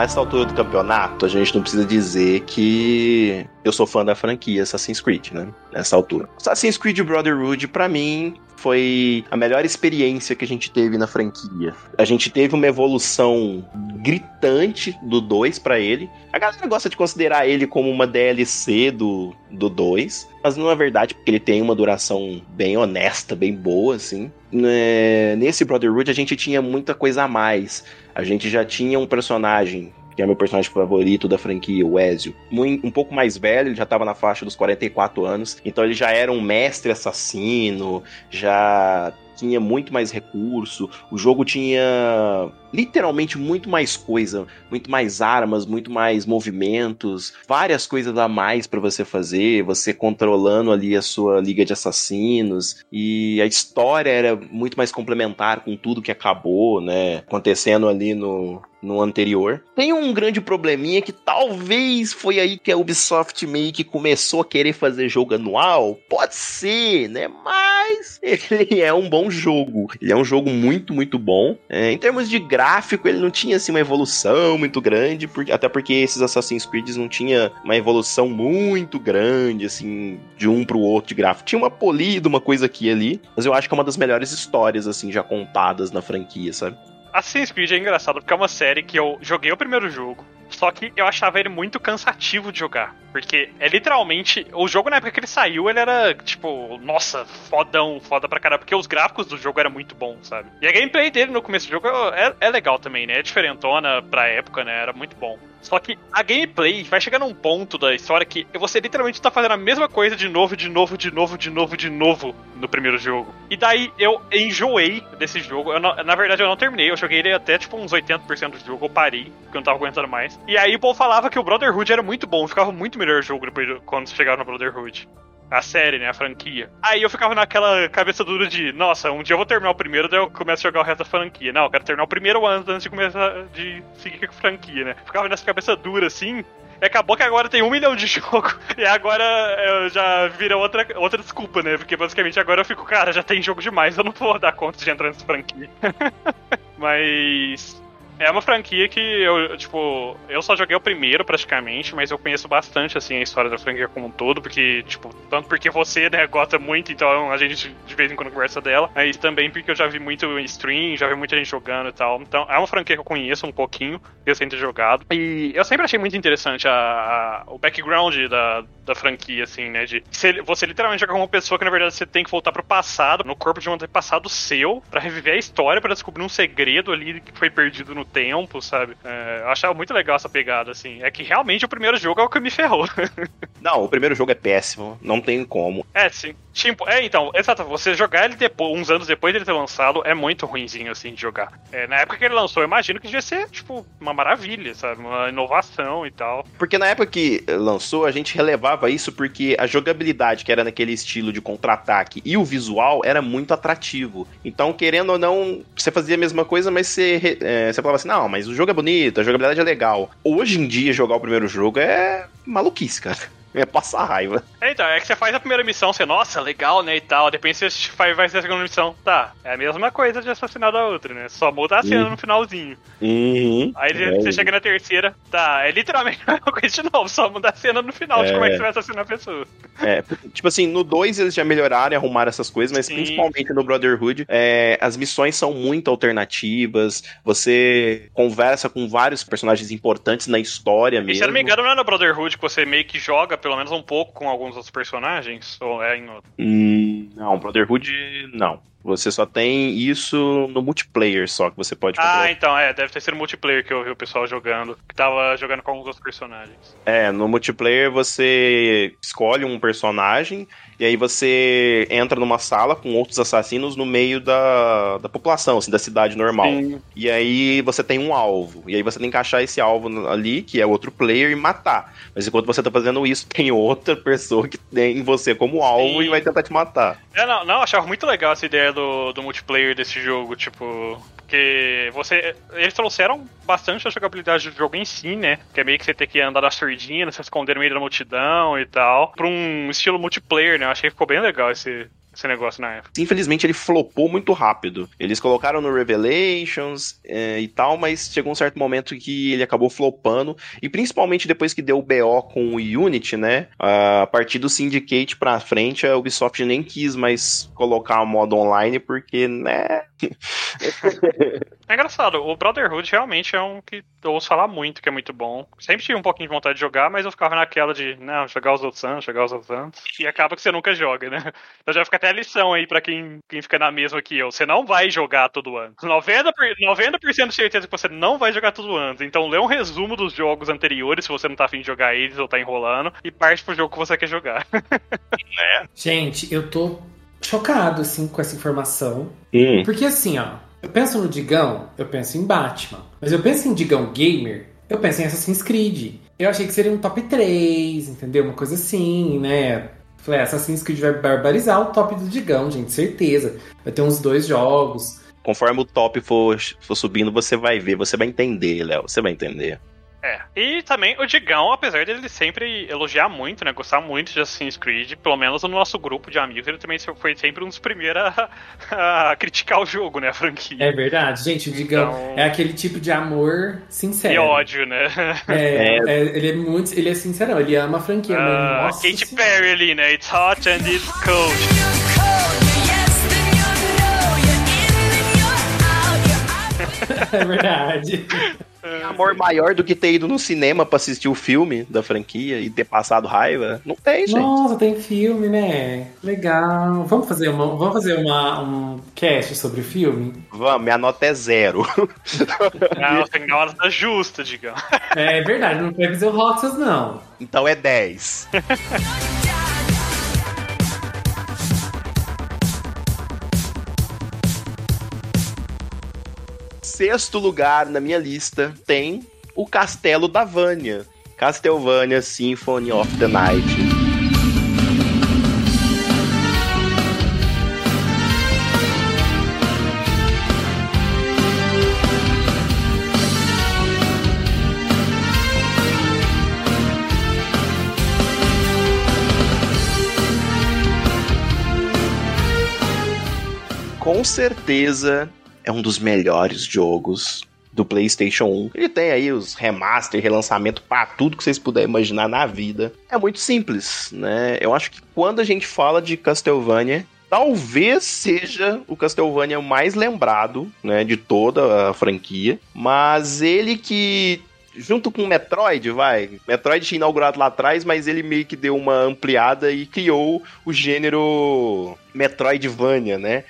Essa altura do campeonato, a gente não precisa dizer que eu sou fã da franquia Assassin's Creed, né? Nessa altura. Assassin's Creed Brotherhood, pra mim, foi a melhor experiência que a gente teve na franquia. A gente teve uma evolução gritante do 2 pra ele. A galera gosta de considerar ele como uma DLC do, do 2, mas não é verdade, porque ele tem uma duração bem honesta, bem boa, assim. Né, Nesse Brotherhood a gente tinha muita coisa a mais. A gente já tinha um personagem que é meu personagem favorito da franquia, o Ezio. Um pouco mais velho, ele já tava na faixa dos 44 anos, então ele já era um mestre assassino, já tinha muito mais recurso, o jogo tinha literalmente muito mais coisa, muito mais armas, muito mais movimentos, várias coisas a mais pra você fazer, você controlando ali a sua liga de assassinos, e a história era muito mais complementar com tudo que acabou, né, acontecendo ali no, no anterior. Tem um grande probleminha que talvez foi aí que a Ubisoft meio que começou a querer fazer jogo anual. Pode ser, né? Mas ele é um bom jogo. Ele é um jogo muito, muito bom. É, em termos de gráfico, ele não tinha assim uma evolução muito grande, porque, até porque esses Assassin's Creed não tinha uma evolução muito grande, assim, de um pro outro de gráfico. Tinha uma polida, uma coisa aqui e ali, mas eu acho que é uma das melhores histórias, assim, já contadas na franquia, sabe? Assassin's Creed é engraçado porque é uma série que eu joguei o primeiro jogo, só que eu achava ele muito cansativo de jogar. Porque é literalmente. O jogo na época que ele saiu, ele era tipo, nossa, fodão, foda pra caramba. Porque os gráficos do jogo eram muito bons, sabe? E a gameplay dele no começo do jogo é, é legal também, né? É diferentona pra época, né? Era muito bom. Só que a gameplay vai chegar num ponto da história que você literalmente tá fazendo a mesma coisa de novo, de novo, de novo, de novo, de novo no primeiro jogo. E daí eu enjoei desse jogo. Não- na verdade, eu não terminei. Eu joguei ele até tipo uns 80% do jogo. Eu parei, porque eu não tava aguentando mais. E aí o povo falava que o Brotherhood era muito bom. Ficava muito melhor o jogo depois do- quando chegava no Brotherhood. A série, né? A franquia. Aí eu ficava naquela cabeça dura de, nossa, um dia eu vou terminar o primeiro, daí eu começo a jogar o resto da franquia. Não, eu quero terminar o primeiro antes, antes de começar de seguir com a franquia, né? Ficava nessa cabeça dura assim. E acabou que agora tem um milhão de jogo. E agora eu já vira outra, outra desculpa, né? Porque basicamente agora eu fico, cara, já tem jogo demais, eu não vou dar conta de entrar nessa franquia. Mas. É uma franquia que eu, tipo, eu só joguei o primeiro praticamente, mas eu conheço bastante, assim, a história da franquia como um todo, porque, tipo, tanto porque você, né, gosta muito, então a gente de vez em quando conversa dela, mas também porque eu já vi muito stream, já vi muita gente jogando e tal. Então, é uma franquia que eu conheço um pouquinho, recente ter jogado. E eu sempre achei muito interessante a, a, o background da, da franquia, assim, né, de você, você literalmente joga com uma pessoa que, na verdade, você tem que voltar pro passado, no corpo de um antepassado seu, para reviver a história, para descobrir um segredo ali que foi perdido no tempo, sabe? É, eu achava muito legal essa pegada, assim. É que realmente o primeiro jogo é o que me ferrou. Não, o primeiro jogo é péssimo, não tem como. é, sim. Tipo, é, então, exato, você jogar ele depois, uns anos depois dele ter lançado, é muito ruinzinho, assim, de jogar. É, na época que ele lançou, eu imagino que devia ser, tipo, uma maravilha, sabe? Uma inovação e tal. Porque na época que lançou, a gente relevava isso porque a jogabilidade, que era naquele estilo de contra-ataque, e o visual era muito atrativo. Então, querendo ou não, você fazia a mesma coisa, mas você, é, você falava assim: não, mas o jogo é bonito, a jogabilidade é legal. Hoje em dia, jogar o primeiro jogo é maluquice, cara. É passar raiva. É, então, é que você faz a primeira missão, você, nossa, legal, né, e tal. Depois você faz, vai ser a segunda missão. Tá, é a mesma coisa de assassinar da outra, né? Só muda a cena Uhum. no finalzinho. Uhum. Aí É, você chega na terceira, tá, é literalmente a mesma coisa de novo, só muda a cena no final de É. como é que você vai assassinar a pessoa. É, tipo assim, no 2 eles já melhoraram e arrumaram essas coisas, mas Sim. principalmente no Brotherhood, é, as missões são muito alternativas, você conversa com vários personagens importantes na história E mesmo. se eu não me engano, não é no Brotherhood que você meio que joga, pelo menos um pouco, com alguns outros personagens? Ou é em outro? Hum, não, Brotherhood não. Você só tem isso no multiplayer só, que você pode Ah, controlar. então, é, deve ter sido multiplayer que eu vi o pessoal jogando, que tava jogando com alguns outros personagens. É, no multiplayer você escolhe um personagem e aí você entra numa sala com outros assassinos no meio da, da população, assim, da cidade normal. Sim. E aí você tem um alvo. E aí você tem que achar esse alvo ali, que é outro player, e matar. Mas enquanto você tá fazendo isso, tem outra pessoa que tem você como alvo Sim. e vai tentar te matar. É, não, não, eu achava muito legal essa ideia do, do multiplayer desse jogo, tipo. Porque você. Eles trouxeram bastante a jogabilidade do jogo em si, né? Que é meio que você ter que andar na surdina, se esconder no meio da multidão e tal. Pra um estilo multiplayer, né? Eu achei que ficou bem legal esse, esse negócio na época. Infelizmente ele flopou muito rápido. Eles colocaram no Revelations é, e tal, mas chegou um certo momento que ele acabou flopando. E principalmente depois que deu o BO com o Unity, né? A partir do Syndicate pra frente, a Ubisoft nem quis mais colocar o modo online, porque, né? É engraçado, o Brotherhood realmente é um que eu ouço falar muito, que é muito bom. Sempre tive um pouquinho de vontade de jogar, mas eu ficava naquela de, não, jogar os outros anos, jogar os outros anos. E acaba que você nunca joga, né? Então já fica até a lição aí pra quem, quem fica na mesma que eu. Você não vai jogar todo ano. 90%, por- 90 de certeza que você não vai jogar todo ano. Então lê um resumo dos jogos anteriores, se você não tá afim de jogar eles ou tá enrolando, e parte pro jogo que você quer jogar. Gente, eu tô chocado, assim, com essa informação. Hum. Porque assim, ó, eu penso no Digão, eu penso em Batman. Mas eu penso em Digão Gamer, eu penso em Assassin's Creed. Eu achei que seria um top 3, entendeu? Uma coisa assim, né? Falei, Assassin's Creed vai barbarizar o top do Digão, gente, certeza. Vai ter uns dois jogos. Conforme o top for, for subindo, você vai ver, você vai entender, Léo. Você vai entender. É. E também o Digão, apesar dele sempre elogiar muito, né? Gostar muito de Assassin's Creed, pelo menos no nosso grupo de amigos, ele também foi sempre um dos primeiros a, a criticar o jogo, né? A franquia. É verdade, gente, o Digão Então- é aquele tipo de amor sincero. E ódio, né? É, é, ele é muito. Ele é sincerão, ele ama a franquia, mas Ah, Katy senhora. Perry ali, né? It's hot and it's cold. É verdade. Amor maior do que ter ido no cinema pra assistir o filme da franquia e ter passado raiva? Não tem, gente. Nossa, tem filme, né? Legal. Vamos fazer, uma, vamos fazer uma, um cast sobre o filme? Vamos, minha nota é zero. Não, tem nota justa, Digão. É verdade, não vai fazer o Roxas, não. então é 10. sexto lugar na minha lista tem o Castelo da Vânia. Castlevania Symphony of the Night. com certeza é um dos melhores jogos do PlayStation 1. Ele tem aí os remaster, relançamento para tudo que vocês puderem imaginar na vida. É muito simples, né? Eu acho que quando a gente fala de Castlevania, talvez seja o Castlevania mais lembrado, né, de toda a franquia, mas ele que junto com Metroid, vai. Metroid tinha inaugurado lá atrás, mas ele meio que deu uma ampliada e criou o gênero Metroidvania, né?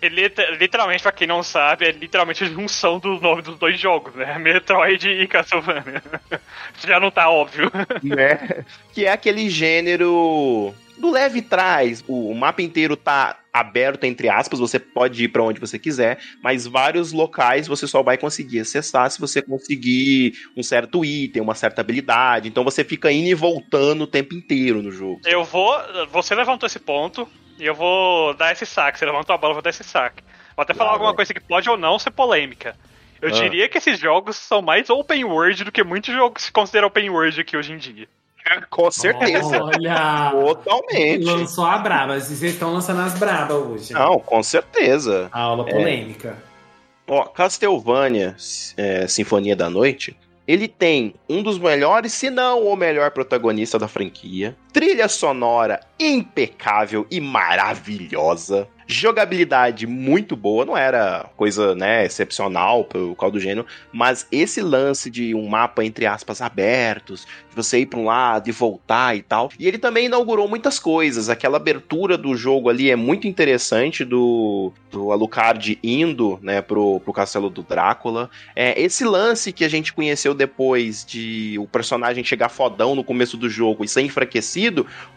É literalmente, pra quem não sabe, é literalmente a junção dos nomes dos dois jogos, né? Metroid e Castlevania. Já não tá óbvio. Né? Que é aquele gênero do leve trás. O mapa inteiro tá aberto, entre aspas, você pode ir para onde você quiser, mas vários locais você só vai conseguir acessar se você conseguir um certo item, uma certa habilidade. Então você fica indo e voltando o tempo inteiro no jogo. Eu vou. Você levantou esse ponto e eu vou dar esse saque. Você levantou a bola, eu vou dar esse saque. Vou até falar alguma coisa que pode ou não ser polêmica. Eu ah. diria que esses jogos são mais open world do que muitos jogos que se consideram open world aqui hoje em dia. Com certeza. Olha! Totalmente. Lançou a braba. Vocês estão lançando as brabas hoje. Não, com certeza. A aula polêmica. É. Ó, Castlevania é, Sinfonia da Noite, ele tem um dos melhores, se não o melhor protagonista da franquia. Trilha sonora impecável e maravilhosa jogabilidade muito boa, não era coisa, né, excepcional pelo qual do gênero, mas esse lance de um mapa entre aspas abertos, de você ir para um lado e voltar e tal. E ele também inaugurou muitas coisas. Aquela abertura do jogo ali é muito interessante do, do Alucard indo, né, pro, pro castelo do Drácula. É, esse lance que a gente conheceu depois de o personagem chegar fodão no começo do jogo e ser enfraquecido,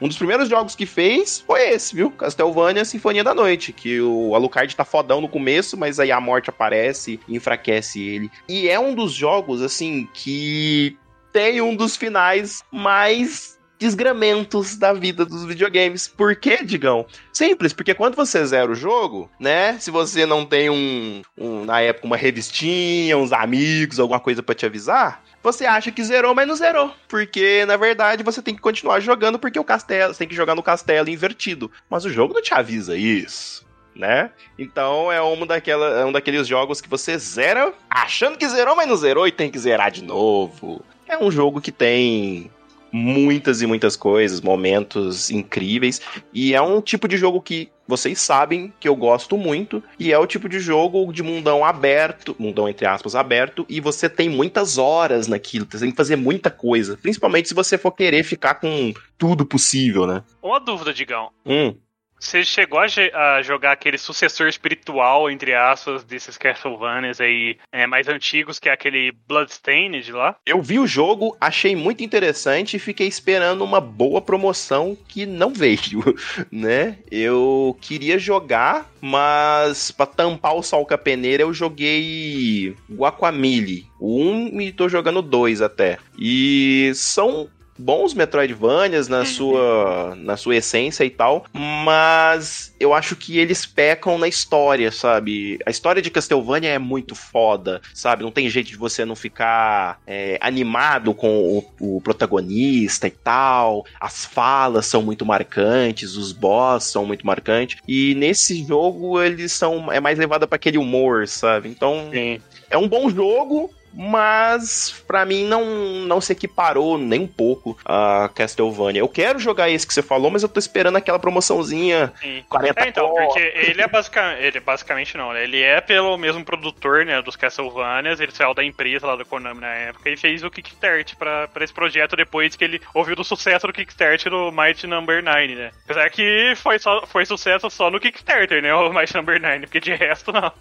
um dos primeiros jogos que fez foi esse, viu? Castlevania Sinfonia da Noite, que o Alucard tá fodão no começo, mas aí a morte aparece e enfraquece ele. E é um dos jogos, assim, que tem um dos finais mais desgramentos da vida dos videogames. Por quê, Digão? Simples, porque quando você zera o jogo, né? Se você não tem um, um na época, uma revistinha, uns amigos, alguma coisa para te avisar, você acha que zerou, mas não zerou. Porque, na verdade, você tem que continuar jogando porque o castelo, você tem que jogar no castelo invertido. Mas o jogo não te avisa isso. Né? Então é um, daquela, é um daqueles jogos que você zera achando que zerou, mas não zerou e tem que zerar de novo. É um jogo que tem muitas e muitas coisas, momentos incríveis. E é um tipo de jogo que vocês sabem que eu gosto muito. E é o tipo de jogo de mundão aberto, mundão entre aspas aberto, e você tem muitas horas naquilo, você tem que fazer muita coisa. Principalmente se você for querer ficar com tudo possível, né? Uma dúvida, Digão. Hum. Você chegou a, a, jogar aquele sucessor espiritual, entre aspas, desses Castlevanias aí é, mais antigos, que é aquele Bloodstained lá? Eu vi o jogo, achei muito interessante e fiquei esperando uma boa promoção que não veio, né? Eu queria jogar, mas para tampar o sol com a peneira eu joguei Guacamole. Um e tô jogando dois até. E são bons Metroidvanias na sua, na sua essência e tal, mas eu acho que eles pecam na história, sabe? A história de Castlevania é muito foda, sabe? Não tem jeito de você não ficar é, animado com o, o, protagonista e tal. As falas são muito marcantes, os boss são muito marcantes. E nesse jogo eles são é mais levado para aquele humor, sabe? Então Sim. é um bom jogo, mas para mim não, não se equiparou nem um pouco a Castlevania. Eu quero jogar esse que você falou, mas eu tô esperando aquela promoçãozinha Sim. 40 é, então, porque ele é basicamente, ele basicamente não, né? Ele é pelo mesmo produtor, né, dos Castlevanias, ele saiu da empresa lá do Konami na época e fez o Kickstart pra, pra esse projeto depois que ele ouviu do sucesso do Kickstart do Might Number 9, né? Apesar que foi, só, foi sucesso só no Kickstarter, né, o Might Number 9, porque de resto não.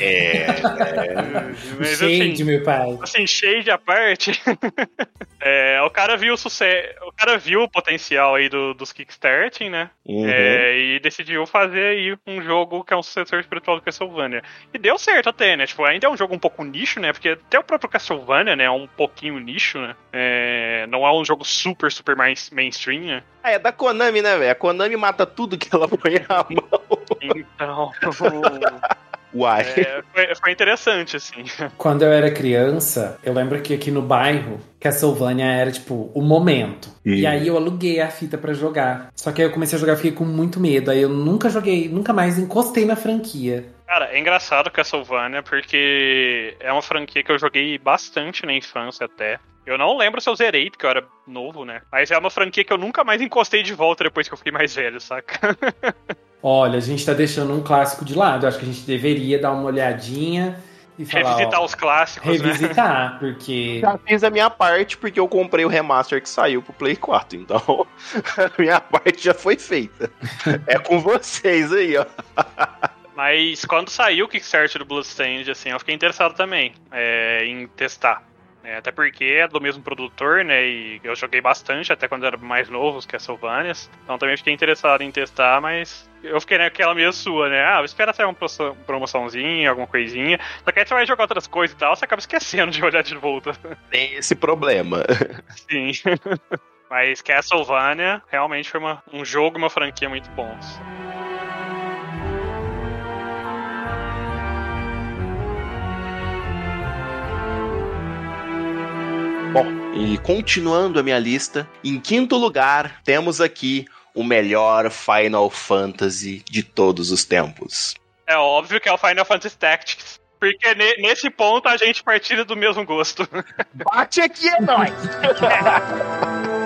É, é. Mas, assim, meu pai. Assim, shade à parte, é, o cara viu o sucesso, o cara viu o potencial aí do, dos Kickstarting, né? Uhum. É, e decidiu fazer aí um jogo que é um sucessor espiritual do Castlevania. E deu certo até, né? Tipo, ainda é um jogo um pouco nicho, né? Porque até o próprio Castlevania, né, é um pouquinho nicho, né? É, não é um jogo super, super mais mainstream, né? Ah, é da Konami, né, velho? A Konami mata tudo que ela põe a mão. Então. Uai. É, foi, foi, interessante, assim. Quando eu era criança, eu lembro que aqui no bairro, Castlevania era, tipo, o momento. E aí eu aluguei a fita para jogar. Só que aí eu comecei a jogar, fiquei com muito medo. Aí eu nunca joguei, nunca mais encostei na franquia. Cara, é engraçado Castlevania porque é uma franquia que eu joguei bastante na infância até. Eu não lembro se eu zerei, porque eu era novo, né? Mas é uma franquia que eu nunca mais encostei de volta depois que eu fiquei mais velho, saca? Olha, a gente tá deixando um clássico de lado. Acho que a gente deveria dar uma olhadinha e falar. Revisitar ó, os clássicos, né? Revisitar, porque. Já fiz a minha parte porque eu comprei o remaster que saiu pro Play 4, então a minha parte já foi feita. É com vocês aí, ó. Mas quando saiu o Kickstarter do Bloodstained, assim, eu fiquei interessado também é, em testar. É, até porque é do mesmo produtor, né? E eu joguei bastante até quando era mais novo, os Castlevanias. Então também fiquei interessado em testar, mas eu fiquei naquela meio sua, né? Ah, espera sair uma promoção- promoçãozinha, alguma coisinha. Só que aí você vai jogar outras coisas e tal, você acaba esquecendo de olhar de volta. Tem esse problema. Sim. Mas Castlevania realmente foi uma- um jogo e uma franquia muito bons. Bom, e continuando a minha lista, em quinto lugar temos aqui o melhor Final Fantasy de todos os tempos. É óbvio que é o Final Fantasy Tactics. Porque ne- nesse ponto a gente partilha do mesmo gosto. Bate aqui, é nóis!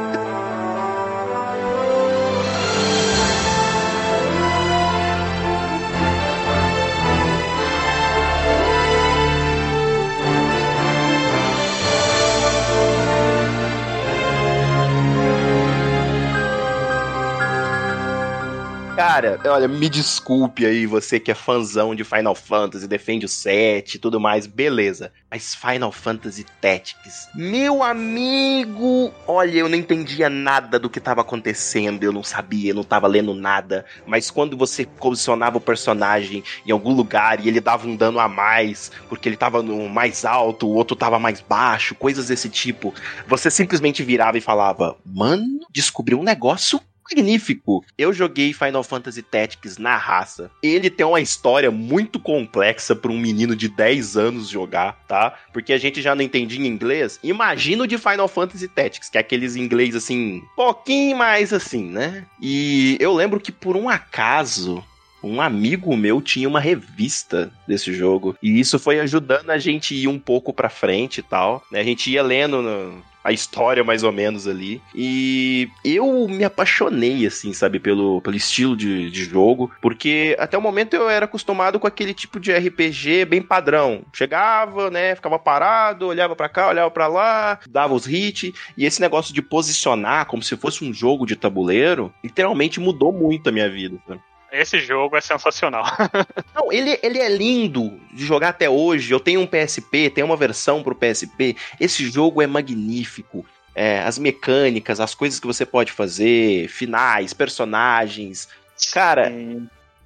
Cara, olha, me desculpe aí, você que é fãzão de Final Fantasy, defende o 7 e tudo mais, beleza. Mas Final Fantasy Tactics, meu amigo, olha, eu não entendia nada do que tava acontecendo, eu não sabia, eu não tava lendo nada. Mas quando você posicionava o personagem em algum lugar e ele dava um dano a mais, porque ele tava no mais alto, o outro tava mais baixo, coisas desse tipo, você simplesmente virava e falava: Mano, descobriu um negócio magnífico. Eu joguei Final Fantasy Tactics na raça. Ele tem uma história muito complexa para um menino de 10 anos jogar, tá? Porque a gente já não entendia inglês. Imagina o de Final Fantasy Tactics, que é aqueles inglês assim, pouquinho mais assim, né? E eu lembro que por um acaso um amigo meu tinha uma revista desse jogo e isso foi ajudando a gente ir um pouco pra frente e tal. né? A gente ia lendo no- a história mais ou menos ali e eu me apaixonei assim, sabe, pelo, pelo estilo de, de jogo, porque até o momento eu era acostumado com aquele tipo de RPG bem padrão. Chegava, né, ficava parado, olhava pra cá, olhava pra lá, dava os hits e esse negócio de posicionar como se fosse um jogo de tabuleiro, literalmente mudou muito a minha vida. sabe? Esse jogo é sensacional. Não, ele, ele é lindo de jogar até hoje. Eu tenho um PSP, tenho uma versão pro PSP. Esse jogo é magnífico. É, as mecânicas, as coisas que você pode fazer, finais, personagens. Cara, é,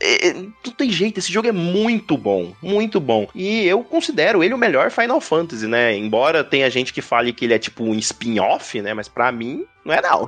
é, não tem jeito, esse jogo é muito bom, muito bom. E eu considero ele o melhor Final Fantasy, né? Embora tenha gente que fale que ele é tipo um spin-off, né? Mas pra mim, não é não.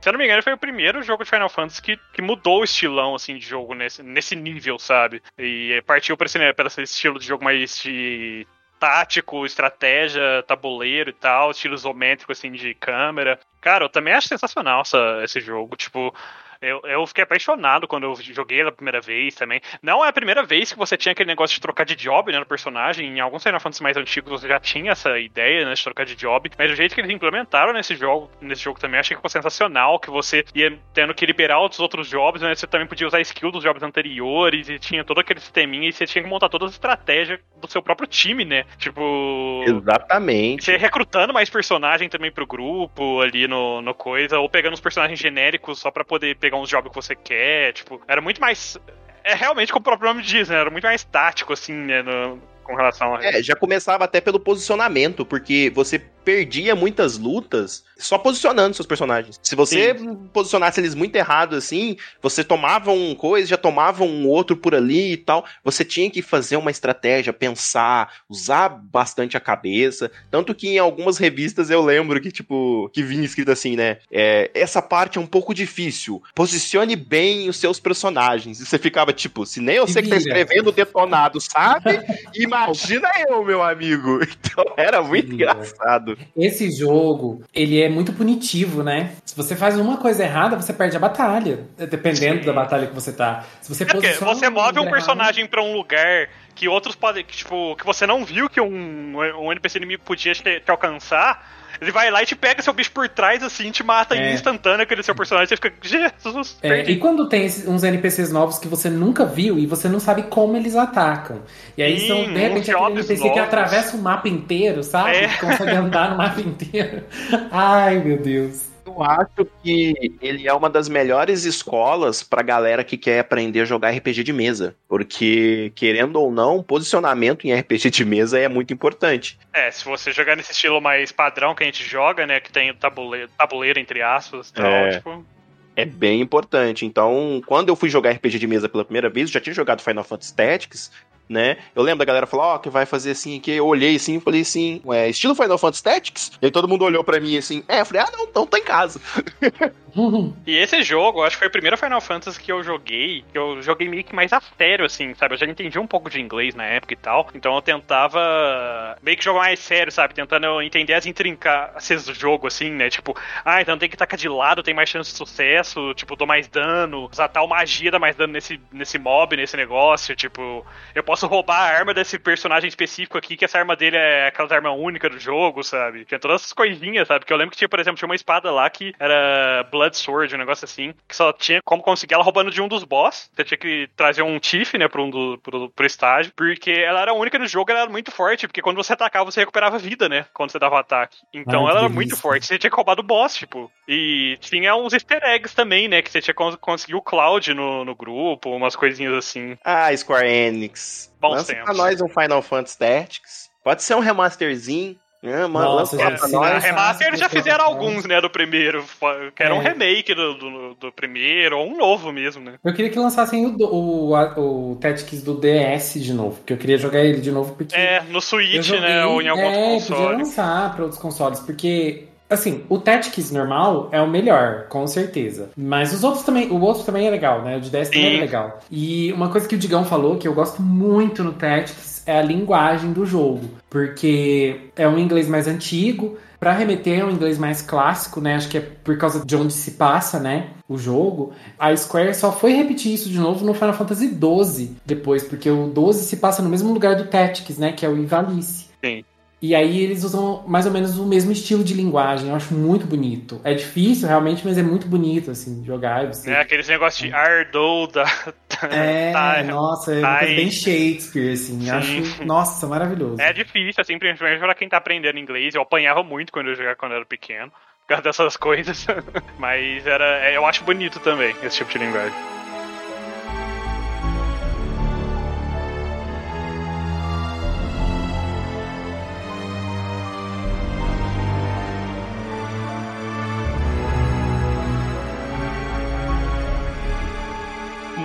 Se eu não me engano, foi o primeiro jogo de Final Fantasy que, que mudou o estilão, assim, de jogo nesse, nesse nível, sabe? E partiu pra esse, pra esse estilo de jogo mais de tático, estratégia, tabuleiro e tal, estilo isométrico, assim, de câmera. Cara, eu também acho sensacional essa, esse jogo, tipo... Eu, eu fiquei apaixonado quando eu joguei ele a primeira vez também. Não é a primeira vez que você tinha aquele negócio de trocar de job, né, no personagem. Em alguns Final Fantasy mais antigos você já tinha essa ideia, né, de trocar de job. Mas o jeito que eles implementaram nesse jogo, nesse jogo também, achei que foi sensacional. Que você ia tendo que liberar os outros jobs, né, você também podia usar skill dos jobs anteriores e tinha todo aquele sisteminha e você tinha que montar todas as estratégias do seu próprio time, né? Tipo... Exatamente. Você recrutando mais personagem também pro grupo ali no, no coisa, ou pegando os personagens genéricos só pra poder pegar uns jobs que você quer, tipo, era muito mais. É realmente como o próprio nome diz, né? Era muito mais tático, assim, né? no- com relação a. É, já começava até pelo posicionamento, porque você perdia muitas lutas só posicionando seus personagens. Se você posicionasse eles muito errado assim, você tomava um coisa, já tomava um outro por ali e tal. Você tinha que fazer uma estratégia, pensar, usar bastante a cabeça. Tanto que em algumas revistas eu lembro que, tipo, que vinha escrito assim, né? É, essa parte é um pouco difícil. Posicione bem os seus personagens. E você ficava, tipo, se nem você que tá escrevendo detonado sabe, Imagina eu, meu amigo. Então era muito Sim, engraçado. Esse jogo, ele é muito punitivo, né? Se você faz uma coisa errada, você perde a batalha, dependendo Sim. da batalha que você tá. Se você É porque você move um personagem pra um lugar que outros podem. Que, tipo, que você não viu que um, um NPC inimigo podia te, te alcançar. Ele vai lá e te pega seu bicho por trás, assim, te mata É. instantâneo aquele seu personagem. Você fica, Jesus, É, perdi. e quando tem uns NPCs novos que você nunca viu e você não sabe como eles atacam. E aí Sim, são, de repente, aquele NPC que novos. atravessa o mapa inteiro, sabe? É. Que consegue andar no mapa inteiro. Ai, meu Deus. Eu acho que ele é uma das melhores escolas pra galera que quer aprender a jogar RPG de mesa. Porque, querendo ou não, posicionamento em RPG de mesa é muito importante. É, se você jogar nesse estilo mais padrão que a gente joga, né? Que tem o tabuleiro, tabuleiro entre aspas tal, É. tipo. É bem importante. Então, quando eu fui jogar RPG de mesa pela primeira vez, eu já tinha jogado Final Fantasy Tactics, né? Eu lembro da galera falar, ó, que vai fazer assim aqui. Eu olhei assim e falei assim, é, estilo Final Fantasy Tactics? E aí todo mundo olhou pra mim assim, é, eu falei, ah, não, então tá em casa. E esse jogo, acho que foi o primeiro Final Fantasy que eu joguei, que eu joguei meio que mais a sério, assim, sabe? Eu já entendi um pouco de inglês na época e tal, então eu tentava meio que jogar mais sério, sabe? Tentando entender as intrincácias do jogo, assim, né? Tipo, ah, então tem que tacar de lado, tem mais chance de sucesso, tipo, dou mais dano, usar tal magia dá mais dano nesse, nesse mob, nesse negócio, tipo, eu posso roubar a arma desse personagem específico aqui, que essa arma dele é aquela arma única do jogo, sabe? Tinha todas essas coisinhas, sabe? Que eu lembro que tinha, por exemplo, tinha uma espada lá que era Blood Sword, um negócio assim, que só tinha como conseguir ela roubando de um dos boss. Você tinha que trazer um Tiff, né, pro, um do, pro, pro estágio, porque ela era a única no jogo, ela era muito forte, porque quando você atacava, você recuperava vida, né, quando você dava o ataque. Então ela era muito forte, você tinha que roubar do boss, tipo. E tinha uns easter eggs também, né, que você tinha que cons- conseguir o Cloud no, no grupo, umas coisinhas assim. Ah, Square Enix. Bons lança tempos. pra nós um Final Fantasy Tactics. Pode ser um remasterzinho. Né, mano, Nossa, lança lá já pra se nós. Remaster eles já fizeram alguns, né, do primeiro. Que era um É. remake do, do, do primeiro, ou um novo mesmo, né? Eu queria que lançassem o, o, o Tactics do DS de novo, porque eu queria jogar ele de novo, porque É, no Switch, joguei, né, ou em algum outro é, podia console. lançar para outros consoles, porque assim, o Tactics normal é o melhor, com certeza. Mas os outros também, o outro também é legal, né? O de DS também Sim. é legal. E uma coisa que o Digão falou que eu gosto muito no Tactics é a linguagem do jogo, porque é um inglês mais antigo, Pra remeter a um inglês mais clássico, né? Acho que é por causa de onde se passa, né? O jogo. A Square só foi repetir isso de novo no Final Fantasy XII depois, porque o 12 se passa no mesmo lugar do Tactics, né? Que é o Ivalice. Sim. E aí eles usam mais ou menos o mesmo estilo de linguagem. Eu acho muito bonito. É difícil, realmente, mas é muito bonito, assim, jogar. e Você... É, aqueles negócios de Ardou da. É, tá, nossa, é tá bem Shakespeare, assim. Sim. Acho, nossa, maravilhoso. É difícil, assim, principalmente pra quem tá aprendendo inglês. Eu apanhava muito quando eu jogava quando eu era pequeno. Por causa dessas coisas. Mas era. é, Eu acho bonito também, esse tipo de linguagem.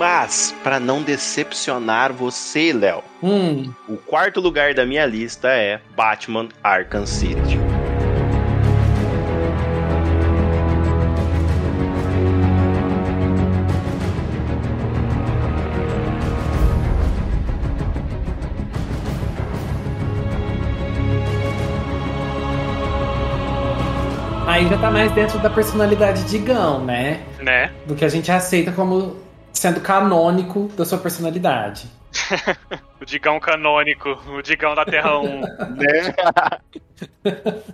Mas, pra não decepcionar você, Léo, Hum, o quarto lugar da minha lista é Batman Arkham City. aí já tá mais dentro da personalidade de Gão, né? Né? Do que a gente aceita como sendo canônico da sua personalidade. O Digão canônico, o Digão da Terra 1.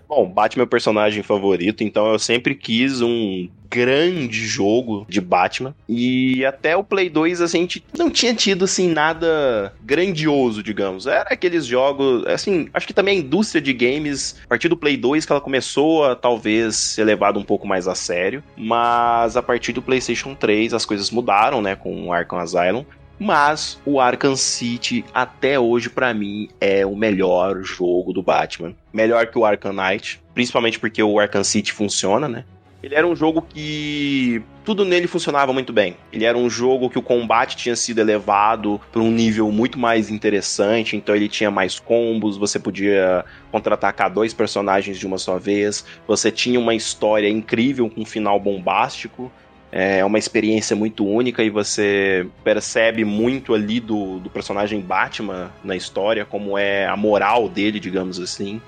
Bom, Batman é meu personagem favorito, então eu sempre quis um grande jogo de Batman. E até o Play 2 a gente não tinha tido assim nada grandioso, digamos. Era aqueles jogos, assim, acho que também a indústria de games, a partir do Play 2 que ela começou a talvez ser levada um pouco mais a sério, mas a partir do PlayStation 3 as coisas mudaram, né, com o Arkham Asylum. Mas o Arkham City, até hoje, pra mim, é o melhor jogo do Batman. Melhor que o Arkham Knight, principalmente porque o Arkham City funciona, né? Ele era um jogo que tudo nele funcionava muito bem. Ele era um jogo que o combate tinha sido elevado para um nível muito mais interessante, então ele tinha mais combos, você podia contra-atacar dois personagens de uma só vez, você tinha uma história incrível com um final bombástico. É uma experiência muito única e você percebe muito ali do, do personagem Batman na história, como é a moral dele, digamos assim.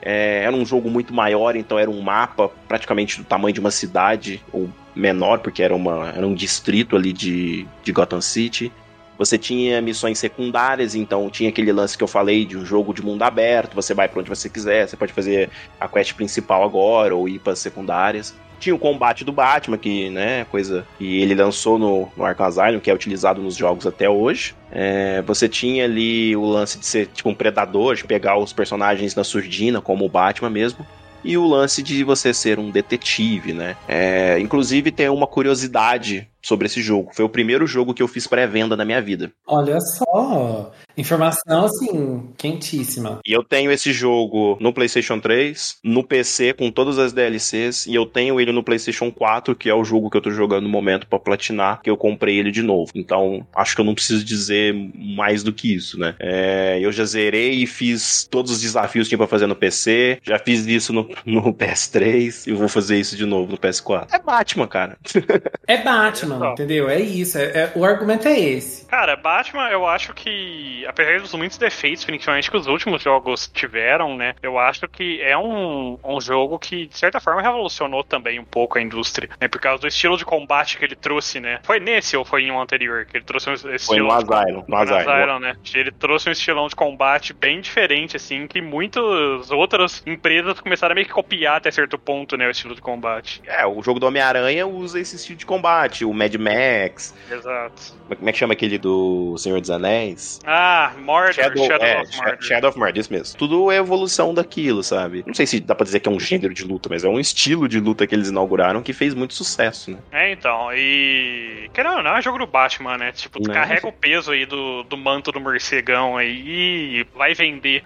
É, era um jogo muito maior, então era um mapa praticamente do tamanho de uma cidade, ou menor, porque era, uma, era um distrito ali de, de Gotham City. Você tinha missões secundárias, então tinha aquele lance que eu falei de um jogo de mundo aberto, você vai para onde você quiser, você pode fazer a quest principal agora ou ir para secundárias. Tinha o combate do Batman, que, né, coisa que ele lançou no, no Arkham Asylum, que é utilizado nos jogos até hoje. É, você tinha ali o lance de ser tipo um predador, de pegar os personagens na surdina, como o Batman mesmo e o lance de você ser um detetive, né? É, inclusive tem uma curiosidade sobre esse jogo. Foi o primeiro jogo que eu fiz pré-venda na minha vida. Olha só, informação assim, quentíssima. E eu tenho esse jogo no PlayStation 3, no PC com todas as DLCs, e eu tenho ele no PlayStation 4, que é o jogo que eu tô jogando no momento para platinar, que eu comprei ele de novo. Então, acho que eu não preciso dizer mais do que isso, né? É, eu já zerei e fiz todos os desafios que tinha pra fazer no PC, já fiz isso no, no PS3 e vou fazer isso de novo no PS4. É Batman, cara. É Batman, Só. entendeu? É isso. é- é- o argumento é esse. Cara, Batman, eu acho que, apesar dos muitos defeitos, principalmente que os últimos jogos tiveram, né? Eu acho que é um, um jogo que, de certa forma, revolucionou também um pouco a indústria, né? Por causa do estilo de combate que ele trouxe, né? Foi nesse ou foi em um anterior que ele trouxe um esse Foi no estilo de Asylum. No no Asylum. Asylum, né? Ele trouxe um estilão de combate bem diferente, assim, que muitas outras empresas começaram a meio que copiar até certo ponto, né? O estilo de combate. É, o jogo do Homem-Aranha usa esse estilo de combate, o Mad Max, Exato. como é que chama aquele do Senhor dos Anéis? Ah, Mordor, Shadow, é, of Mordor. Shadow of Mordor, isso mesmo. Tudo é evolução daquilo, sabe? Não sei se dá pra dizer que é um gênero de luta, mas é um estilo de luta que eles inauguraram que fez muito sucesso, né? É, então, e. Querendo ou não, é jogo do Batman, né? Tipo, tu Não. carrega o peso aí do, do manto do morcegão aí e vai vender.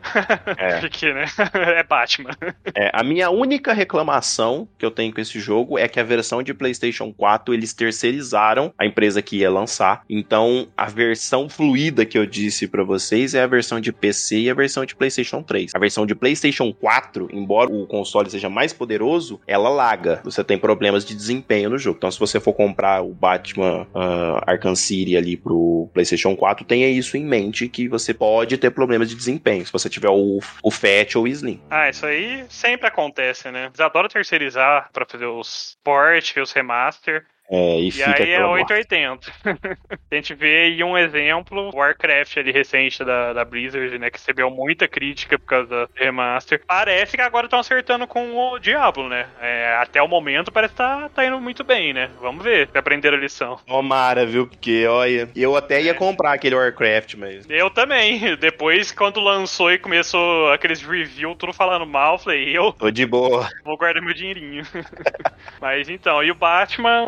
É. Porque, né? é Batman. É, a minha única reclamação que eu tenho com esse jogo é que a versão de PlayStation 4 eles terceirizaram a empresa que ia lançar. Então, a versão fluida que eu disse pra vocês é a versão de PC e a versão de PlayStation 3. A versão de PlayStation 4, embora o console seja mais poderoso, ela laga. Você tem problemas de desempenho no jogo. Então, se você for comprar o Batman ah, Arkham City ali pro PlayStation 4, tenha isso em mente que você pode ter problemas de desempenho se você tiver o, o Fat ou o Slim. Ah, isso aí sempre acontece, né? Eles adoram terceirizar pra fazer os port, os remaster. É, e, E fica aí é aquela 880. a gente vê aí um exemplo, Warcraft ali recente da, da Blizzard, né? Que recebeu muita crítica por causa da remaster. Parece que agora estão acertando com o Diablo, né? É, até o momento parece que tá, tá indo muito bem, né? Vamos ver se aprenderam a lição. Tomara, viu? Porque, olha, eu até ia É. comprar aquele Warcraft, mas. Eu também. Depois, quando lançou e começou aqueles review, tudo falando mal, eu falei, eu Tô de boa. vou guardar meu dinheirinho. Mas então, e o Batman.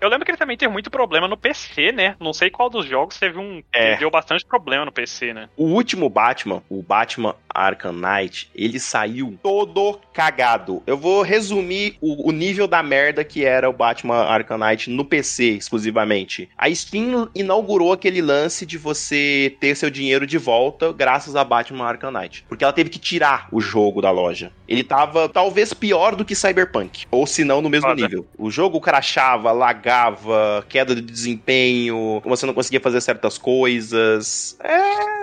Eu lembro que ele também teve muito problema no PC, né? Não sei qual dos jogos teve um. É. Deu bastante problema no PC, né? O último Batman, o Batman Arkham Knight, ele saiu todo cagado. Eu vou resumir o, o nível da merda que era o Batman Arkham Knight no PC exclusivamente. A Steam inaugurou aquele lance de você ter seu dinheiro de volta graças a Batman Arkham Knight. Porque ela teve que tirar o jogo da loja. Ele tava talvez pior do que Cyberpunk. Ou se não, no mesmo Foda. nível. O jogo crachava, lagava, queda de desempenho, você não conseguia fazer certas coisas. É,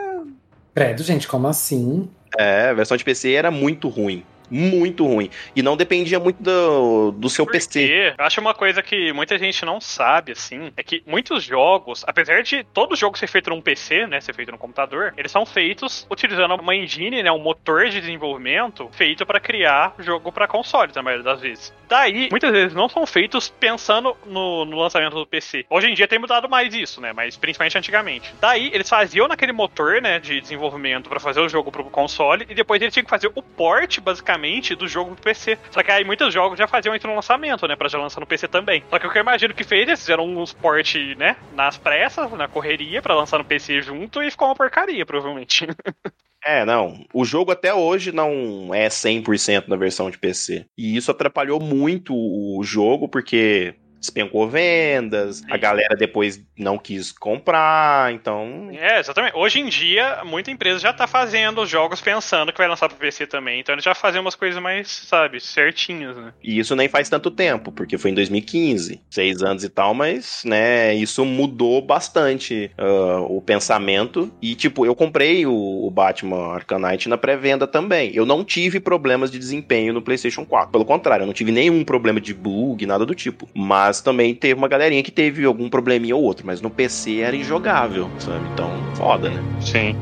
Credo, gente, como assim? É, a versão de PC era muito ruim. Muito ruim. E não dependia muito do, do seu PC. Eu acho uma coisa que muita gente não sabe, assim, é que muitos jogos, apesar de todo jogo ser feito num PC, né, ser feito no computador, eles são feitos utilizando uma engine, né, um motor de desenvolvimento feito para criar jogo para console, na maioria das vezes. Daí, muitas vezes não são feitos pensando no, no lançamento do PC. Hoje em dia tem mudado mais isso, né, mas principalmente antigamente. Daí, eles faziam naquele motor, né, de desenvolvimento para fazer o jogo pro console e depois eles tinham que fazer o port, basicamente, do jogo pro PC. Só que aí muitos jogos já faziam isso no lançamento, né? Pra já lançar no PC também. Só que o que eu imagino que fez, eles fizeram uns port, né? Nas pressas, na correria, pra lançar no PC junto e ficou uma porcaria, provavelmente. É, não. O jogo até hoje não é 100% na versão de PC. E isso atrapalhou muito o jogo, porque despencou vendas, a Sim. galera depois não quis comprar, então. É, exatamente. Hoje em dia, muita empresa já tá fazendo os jogos pensando que vai lançar pro PC também. Então eles já fazem umas coisas mais, sabe, certinhas, né? E isso nem faz tanto tempo, porque foi em 2015, seis anos e tal, mas, né, isso mudou bastante ah, o pensamento. E, tipo, eu comprei o, o Batman Arcanite na pré-venda também. Eu não tive problemas de desempenho no PlayStation 4. Pelo contrário, eu não tive nenhum problema de bug, nada do tipo. Mas também teve uma galerinha que teve algum probleminha ou outro. Mas no PC era injogável, sabe? Então, foda, né? Sim.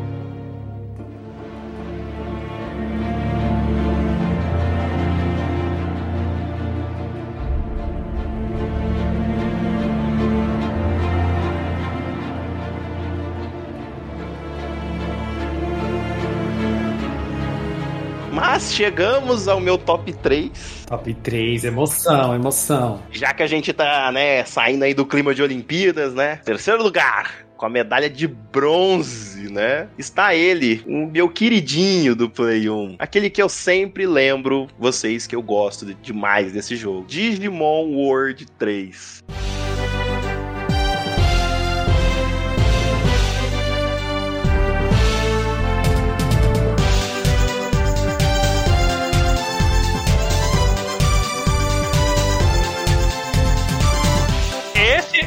Mas chegamos ao meu top 3. Top 3, emoção, emoção. Já que a gente tá, né, saindo aí do clima de Olimpíadas, né? Terceiro lugar. Com a medalha de bronze, né? Está ele, o meu queridinho do Play 1. Aquele que eu sempre lembro vocês que eu gosto de- demais desse jogo. Digimon World 3.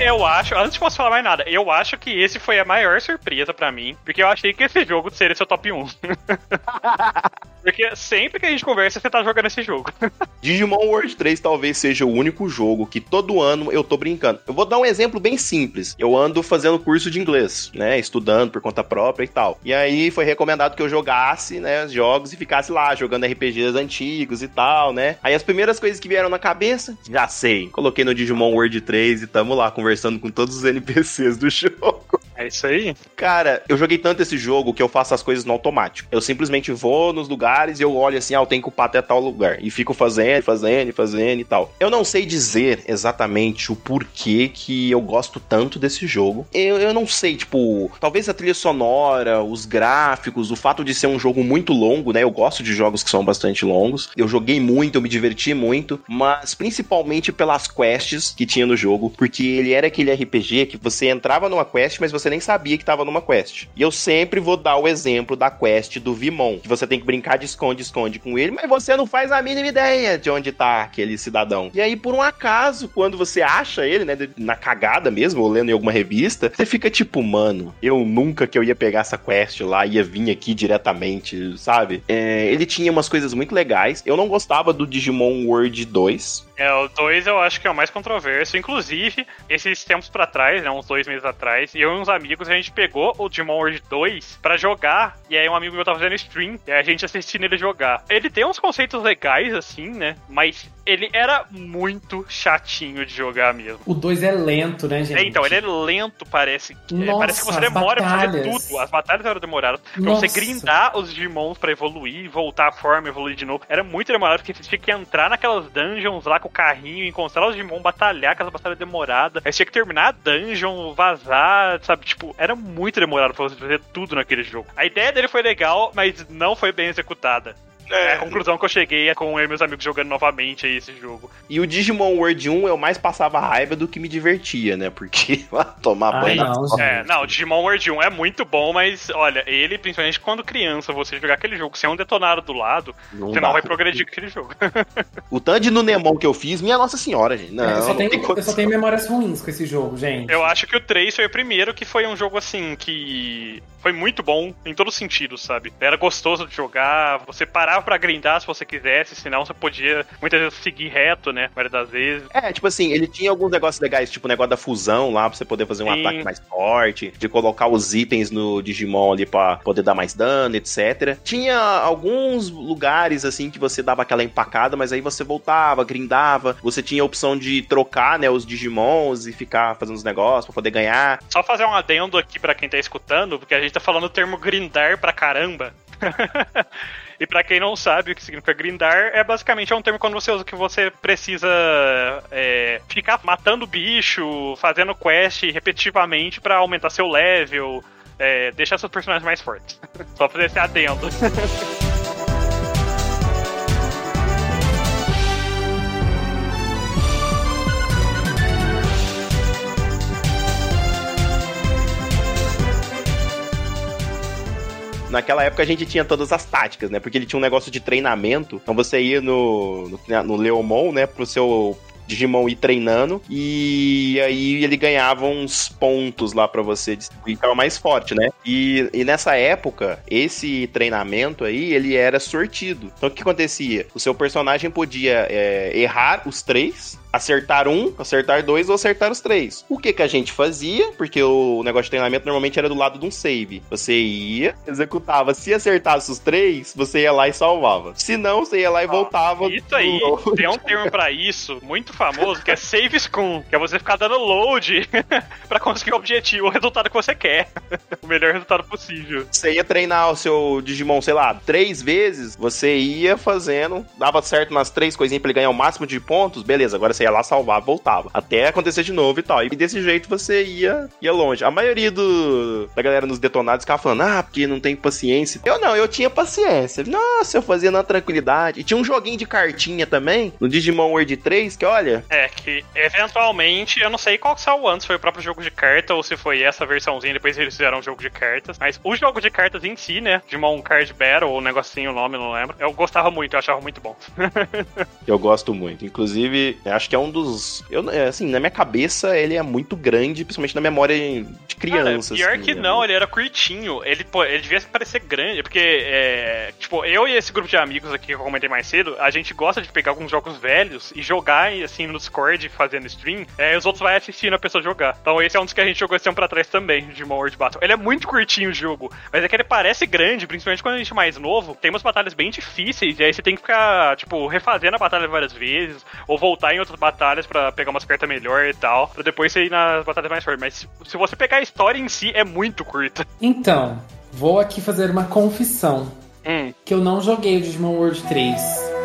Eu acho, antes de posso falar mais nada, eu acho que esse foi a maior surpresa pra mim, porque eu achei que esse jogo seria seu top 1. porque sempre que a gente conversa, você tá jogando esse jogo. Digimon World 3 talvez seja o único jogo que todo ano eu tô brincando. Eu vou dar um exemplo bem simples. Eu ando fazendo curso de inglês, né? Estudando por conta própria e tal. E aí foi recomendado que eu jogasse, né, os jogos e ficasse lá jogando RPGs antigos e tal, né? Aí as primeiras coisas que vieram na cabeça, já sei. Coloquei no Digimon World 3 e tamo lá conversando com todos os NPCs do jogo. É isso aí? Cara, eu joguei tanto esse jogo que eu faço as coisas no automático. Eu simplesmente vou nos lugares e eu olho assim, ah, eu tenho que upar até tal lugar. E fico fazendo, fazendo, fazendo e tal. Eu não sei dizer exatamente o porquê que eu gosto tanto desse jogo. Eu, eu não sei, tipo, talvez a trilha sonora, os gráficos, o fato de ser um jogo muito longo, né? Eu gosto de jogos que são bastante longos. Eu joguei muito, eu me diverti muito, mas principalmente pelas quests que tinha no jogo, porque ele era aquele RPG que você entrava numa quest, mas você nem sabia que tava numa quest. E eu sempre vou dar o exemplo da quest do Vimon, que você tem que brincar de esconde-esconde com ele, mas você não faz a mínima ideia de onde tá aquele cidadão. E aí, por um acaso, quando você acha ele, né, na cagada mesmo, ou lendo em alguma revista, você fica tipo, mano, eu nunca que eu ia pegar essa quest lá, ia vir aqui diretamente, sabe? É, ele tinha umas coisas muito legais. Eu não gostava do Digimon World 2, É, o 2 eu acho que é o mais controverso. Inclusive, esses tempos pra trás, né, uns dois meses atrás, eu e uns amigos, a gente pegou o Digimon World 2 pra jogar. E aí um amigo meu tava fazendo stream, e a gente assistindo ele jogar. Ele tem uns conceitos legais, assim, né? Mas ele era muito chatinho de jogar mesmo. O 2 é lento, né, gente? É, então, ele é lento, parece. É, Nossa, parece que você demora pra fazer batalhas. tudo. As batalhas eram demoradas. Pra Nossa. você grindar os Digimons pra evoluir, voltar à forma, evoluir de novo. Era muito demorado, porque você tinha que entrar naquelas dungeons lá com o carrinho, encontrar os Digimon, batalhar, aquela batalha demorada. Aí você tinha que terminar a dungeon, vazar, sabe? Tipo, era muito demorado pra você fazer tudo naquele jogo. A ideia dele foi legal, mas não foi bem executada. É, a conclusão que eu cheguei é com eu e meus amigos jogando novamente aí esse jogo. E o Digimon World 1 eu mais passava raiva do que me divertia, né? Porque tomar Ah, banho não. É, não, o Digimon World 1 é muito bom, mas olha, ele, principalmente quando criança, você jogar aquele jogo sem um detonado do lado, não você não vai progredir com aquele jogo. O tanto de Nunemon que eu fiz, minha Nossa Senhora, gente. Não, eu, só não tenho, tem eu só tenho memórias ruins com esse jogo, gente. Eu acho que o 3 foi o primeiro que foi um jogo assim que foi muito bom em todos os sentidos, sabe? Era gostoso de jogar, você parava pra grindar se você quisesse, senão você podia muitas vezes seguir reto, né? Maioria das vezes. É, tipo assim, ele tinha alguns negócios legais, tipo o negócio da fusão lá, pra você poder fazer um Sim. ataque mais forte, de colocar os itens no Digimon ali pra poder dar mais dano, etc. Tinha alguns lugares, assim, que você dava aquela empacada, mas aí você voltava, grindava, você tinha a opção de trocar, né, os Digimons e ficar fazendo os negócios pra poder ganhar. Só fazer um adendo aqui pra quem tá escutando, porque a gente tá falando o termo grindar pra caramba. e pra quem não sabe o que significa grindar, é basicamente é um termo quando você usa que você precisa é, ficar matando bicho, fazendo quest repetitivamente pra aumentar seu level, é, deixar seus personagens mais fortes. Só fazer esse adendo. naquela época a gente tinha todas as táticas, né? Porque ele tinha um negócio de treinamento. Então você ia no, no, no Leomon, né? Pro seu Digimon ir treinando e aí ele ganhava uns pontos lá para você distribuir, ficava mais forte, né? E, e nessa época, esse treinamento aí, ele era sortido. Então o que acontecia? O seu personagem podia é, errar os três acertar um, acertar dois ou acertar os três. O que que a gente fazia? Porque o negócio de treinamento normalmente era do lado de um save. Você ia, executava. Se acertasse os três, você ia lá e salvava. Se não, você ia lá e voltava. Isso aí, tem um termo pra isso, muito famoso, que é save scum, que é você ficar dando load pra conseguir o objetivo, o resultado que você quer. o melhor resultado possível. Você ia treinar o seu Digimon, sei lá, três vezes, você ia fazendo, dava certo umas três coisinhas pra ele ganhar o máximo de pontos, beleza, agora você ia lá salvar, voltava. Até acontecer de novo e tal. E desse jeito você ia, ia longe. A maioria do, da galera nos detonados ficava falando, ah, porque não tem paciência. Eu não, eu tinha paciência. Nossa, eu fazia na tranquilidade. E tinha um joguinho de cartinha também, no Digimon World 3, que olha. É, que eventualmente, eu não sei qual que saiu antes, foi o próprio jogo de carta ou se foi essa versãozinha, depois eles fizeram um jogo de cartas. Mas o jogo de cartas em si, né? Digimon Card Battle, ou um negocinho, o nome, não lembro. Eu gostava muito, eu achava muito bom. eu gosto muito. Inclusive, acho que é um dos. Eu, é, assim, na minha cabeça, ele é muito grande, principalmente na memória de criança. Cara, pior assim, que né? não, ele era curtinho. Ele, pô, ele devia parecer grande, porque, é, tipo, eu e esse grupo de amigos aqui que eu comentei mais cedo, a gente gosta de pegar alguns jogos velhos e jogar, assim, no Discord, fazendo stream, é, os outros vai assistindo a pessoa jogar. Então esse é um dos que a gente jogou esse tempo pra trás também, de World Battle. Ele é muito curtinho o jogo, mas é que ele parece grande, principalmente quando a gente é mais novo. Tem umas batalhas bem difíceis, e aí você tem que ficar, tipo, refazendo a batalha várias vezes, ou voltar em outras batalhas para pegar umas cartas melhor e tal, pra depois você ir nas batalhas mais fortes. Mas se você pegar a história em si, é muito curta. Então, vou aqui fazer uma confissão. Hum. Que eu não joguei o Digimon World 3.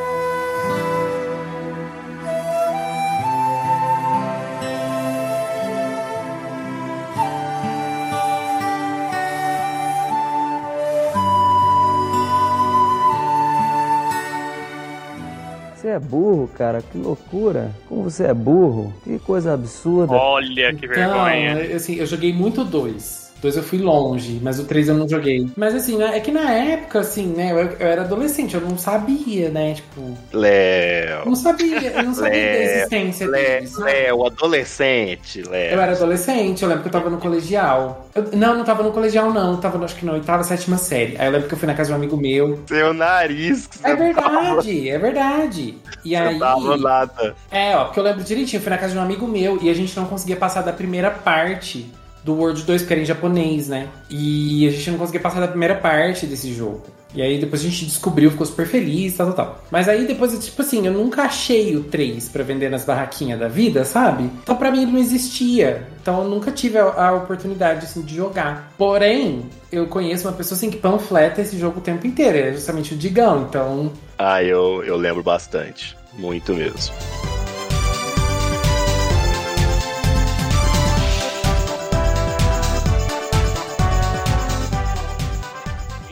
É burro, cara, que loucura. Como você é burro, que coisa absurda. Olha que vergonha. Então, assim, eu joguei muito dois. Dois eu fui longe, mas o três eu não joguei. Mas assim, né, é que na época, assim, né, eu, eu era adolescente, eu não sabia, né, tipo... Léo. Não sabia, eu não sabia da Léo, existência deles. Léo, né? Léo, adolescente, Léo. Eu era adolescente, eu lembro que eu tava no colegial. Eu- não, não tava no colegial, não. Eu tava, acho que na oitava, sétima série. Aí eu lembro que eu fui na casa de um amigo meu. Seu nariz. que É você verdade, é verdade. E Tava, aí. você tava nada. É, ó, porque eu lembro direitinho, eu fui na casa de um amigo meu e a gente não conseguia passar da primeira parte do World 2, porque era em japonês, né? E a gente não conseguia passar da primeira parte desse jogo. E aí depois a gente descobriu, ficou super feliz, tal, tal, tal. Mas aí depois, tipo assim, eu nunca achei o 3 pra vender nas barraquinhas da vida, sabe? Então pra mim ele não existia. Então eu nunca tive a, a oportunidade, assim, de jogar. Porém, eu conheço uma pessoa, assim, que panfleta esse jogo o tempo inteiro. É justamente o Digão, então... Ah, eu, eu lembro bastante. Muito mesmo.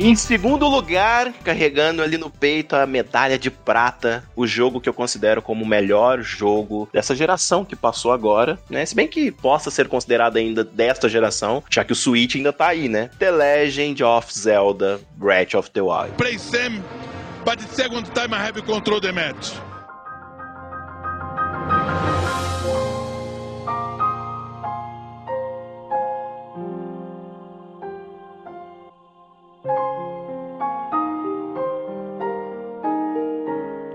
Em segundo lugar, carregando ali no peito a medalha de prata, o jogo que eu considero como o melhor jogo dessa geração que passou agora, né? Se bem que possa ser considerado ainda desta geração, já que o Switch ainda tá aí, né? The Legend of Zelda Breath of the Wild. play same, but the second time I have control the match.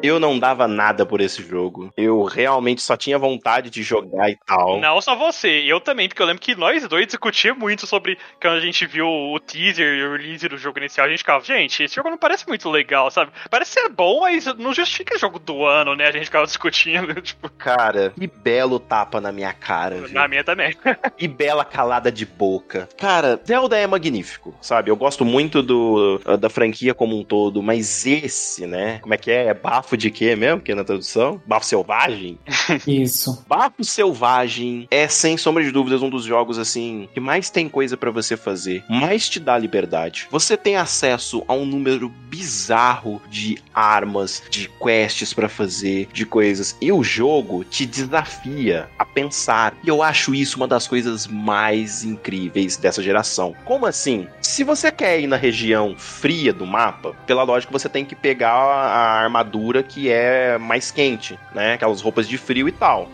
Eu não dava nada por esse jogo. Eu realmente só tinha vontade de jogar e tal. Não só você, eu também, porque eu lembro que nós dois discutíamos muito sobre quando a gente viu o teaser e o release do jogo inicial, a gente ficava, gente, esse jogo não parece muito legal, sabe? Parece ser bom, mas não justifica jogo do ano, né? A gente ficava discutindo, tipo, Cara, que belo tapa na minha cara, viu? na minha também. E bela calada de boca. Cara, Zelda é magnífico, sabe? Eu gosto muito do, da franquia como um todo, mas esse, né? Como é que é? É bafo bafo de quê mesmo? Que é na tradução? Bafo selvagem? Isso. Bafo Selvagem é, sem sombra de dúvidas, um dos jogos assim que mais tem coisa pra você fazer, mais te dá liberdade. Você tem acesso a um número bizarro de armas, de quests pra fazer, de coisas. E o jogo te desafia a pensar. E eu acho isso uma das coisas mais incríveis dessa geração. Como assim? Se você quer ir na região fria do mapa, pela lógica você tem que pegar a armadura que é mais quente, né? Aquelas roupas de frio e tal.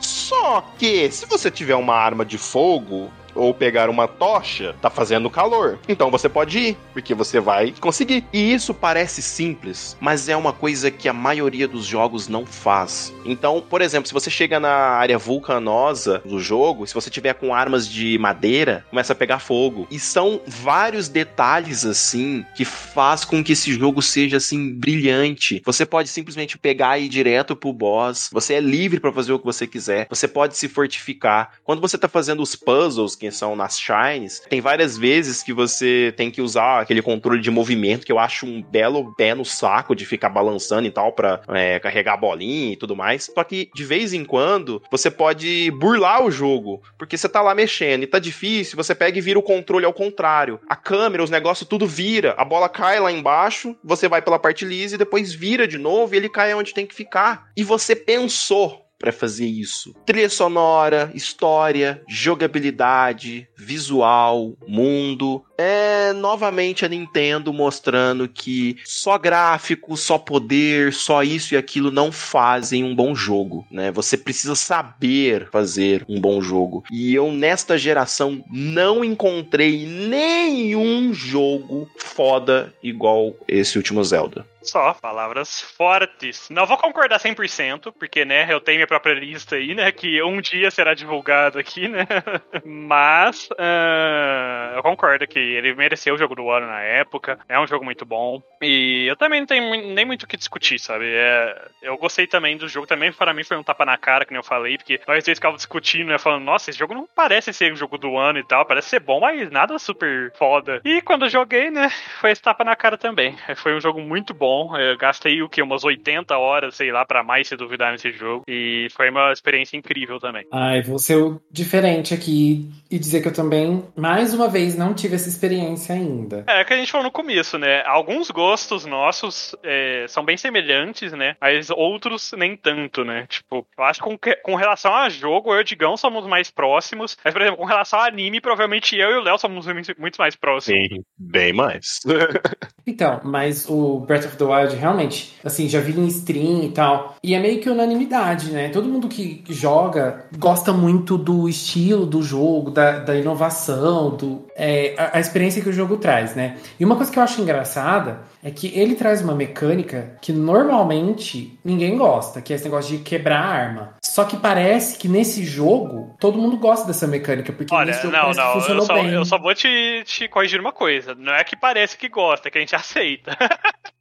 Só que, se você tiver uma arma de fogo ou pegar uma tocha, tá fazendo calor. Então você pode ir, porque você vai conseguir. E isso parece simples, mas é uma coisa que a maioria dos jogos não faz. Então, por exemplo, se você chega na área vulcanosa do jogo, se você tiver com armas de madeira, começa a pegar fogo. E são vários detalhes assim que faz com que esse jogo seja assim brilhante. Você pode simplesmente pegar e ir direto pro boss. Você é livre para fazer o que você quiser. Você pode se fortificar. Quando você tá fazendo os puzzles, que são nas Shines, tem várias vezes que você tem que usar aquele controle de movimento que eu acho um belo pé no saco de ficar balançando e tal pra é, carregar a bolinha e tudo mais. Só que de vez em quando você pode burlar o jogo, porque você tá lá mexendo e tá difícil, você pega e vira o controle ao contrário. A câmera, os negócios, tudo vira. A bola cai lá embaixo, você vai pela parte lisa e depois vira de novo e ele cai onde tem que ficar. E você pensou para fazer isso. Trilha sonora, história, jogabilidade, visual, mundo. É novamente a Nintendo mostrando que só gráfico, só poder, só isso e aquilo não fazem um bom jogo, né? Você precisa saber fazer um bom jogo. E eu nesta geração não encontrei nenhum jogo foda igual esse último Zelda. Só, palavras fortes. Não vou concordar 100%, porque, né, eu tenho minha própria lista aí, né, que um dia será divulgado aqui, né, mas ah, eu concordo que ele mereceu o jogo do ano na época, é um jogo muito bom, e eu também não tenho nem muito o que discutir, sabe, é, eu gostei também do jogo, também para mim foi um tapa na cara, que nem eu falei, porque nós dois ficávamos discutindo, né, falando, nossa, esse jogo não parece ser o jogo do ano e tal, parece ser bom, mas nada super foda. E quando eu joguei, né, foi esse tapa na cara também, foi um jogo muito bom, eu gastei o que, umas 80 horas, sei lá, pra mais se duvidar nesse jogo, e foi uma experiência incrível também. Ai, vou ser o diferente aqui e dizer que eu também, mais uma vez, não tive essa experiência ainda. É, é que a gente falou no começo, né? Alguns gostos nossos é, são bem semelhantes, né? Mas outros nem tanto, né? Tipo, eu acho que com, que- com relação a jogo, eu e o Digão somos mais próximos. Mas, por exemplo, com relação a anime, provavelmente eu e o Léo somos muito muito mais próximos. Sim, bem mais. Então, mas o Breath of the Wild, realmente, assim, já vi em stream e tal. E é meio que unanimidade, né? Todo mundo que joga gosta muito do estilo do jogo, da, da inovação, do, é, a, a experiência que o jogo traz, né? E uma coisa que eu acho engraçada é que ele traz uma mecânica que normalmente ninguém gosta, que é esse negócio de quebrar a arma. Só que parece que nesse jogo todo mundo gosta dessa mecânica, porque Olha, nesse jogo não, não, eu funcionou só, bem. eu só vou te, te corrigir uma coisa. Não é que parece que gosta, é que a gente aceita.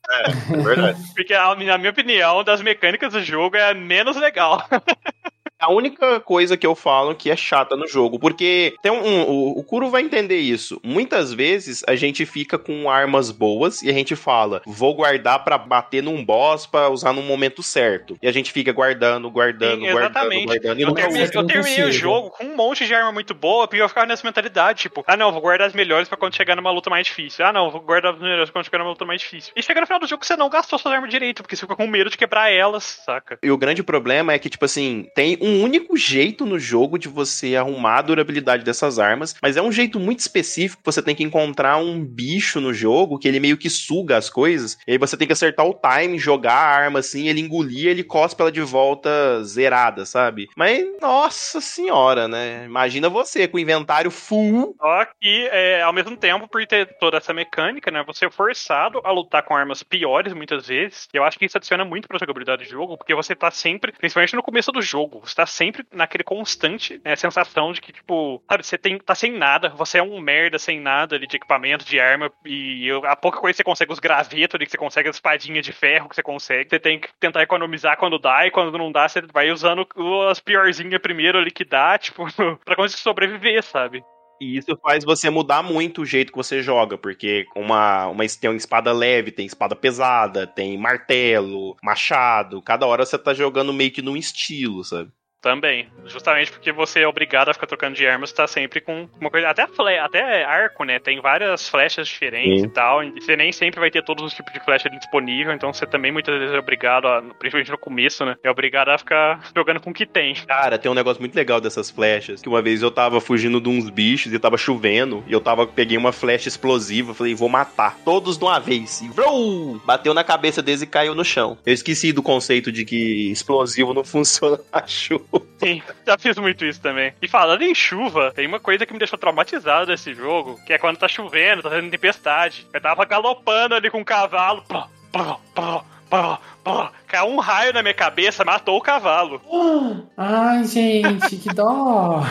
É verdade. Porque, na minha opinião, das mecânicas do jogo é a menos legal. A única coisa que eu falo que é chata no jogo, porque tem um, um- o, Kuro vai entender isso. Muitas vezes a gente fica com armas boas e a gente fala, vou guardar pra bater num boss pra usar no momento certo. E a gente fica guardando, guardando, Sim, guardando, exatamente. guardando e Eu terminei, eu terminei o jogo com um monte de arma muito boa, porque eu ficava nessa mentalidade, tipo, ah não, vou guardar as melhores pra quando chegar numa luta mais difícil. Ah não, vou guardar as melhores pra quando chegar numa luta mais difícil. E chega no final do jogo você não gastou suas armas direito, porque você fica com medo de quebrar elas, saca? E o grande problema é que, tipo assim, tem um único jeito no jogo de você arrumar a durabilidade dessas armas, mas é um jeito muito específico. Você tem que encontrar um bicho no jogo que ele meio que suga as coisas, e aí você tem que acertar o time, jogar a arma assim, ele engolir, ele cospe ela de volta zerada, sabe? Mas, nossa senhora, né? Imagina você com o inventário full. Só que, é, ao mesmo tempo, por ter toda essa mecânica, né, você é forçado a lutar com armas piores muitas vezes. Eu acho que isso adiciona muito pra jogabilidade do jogo, porque você tá sempre, principalmente no começo do jogo, você tá sempre naquele constante né, sensação de que, tipo, sabe, você tem, tá sem nada, você é um merda sem nada ali de equipamento, de arma, e eu- a pouca coisa que você consegue os gravetos ali, que você consegue as espadinhas de ferro que você consegue, você tem que tentar economizar quando dá, e quando não dá, você vai usando as piorzinhas primeiro ali que dá, tipo, pra conseguir sobreviver, sabe? E isso faz você mudar muito o jeito que você joga, porque uma, uma tem uma espada leve, tem espada pesada, tem martelo, machado. Cada hora você tá jogando meio que num estilo, sabe? Também. Justamente porque você é obrigado a ficar trocando de armas, tá sempre com uma coisa. Até, até arco, né? Tem várias flechas diferentes Sim. e tal. E você nem sempre vai ter todos os tipos de flecha disponível. Então você também muitas vezes é obrigado, a, principalmente no começo, né? É obrigado a ficar jogando com o que tem. Cara, tem um negócio muito legal dessas flechas. Que uma vez eu tava fugindo de uns bichos e tava chovendo. E eu tava, peguei uma flecha explosiva. Falei, vou matar todos de uma vez. E vrou! bateu na cabeça deles e caiu no chão. Eu esqueci do conceito de que explosivo não funciona na chuva. Sim, já fiz muito isso também. E falando em chuva, tem uma coisa que me deixou traumatizado desse jogo, que é quando tá chovendo, tá tendo tempestade. Eu tava galopando ali com o cavalo. Plá, plá, plá, plá, plá. Caiu um raio na minha cabeça, matou o cavalo. Ai, gente, que dó.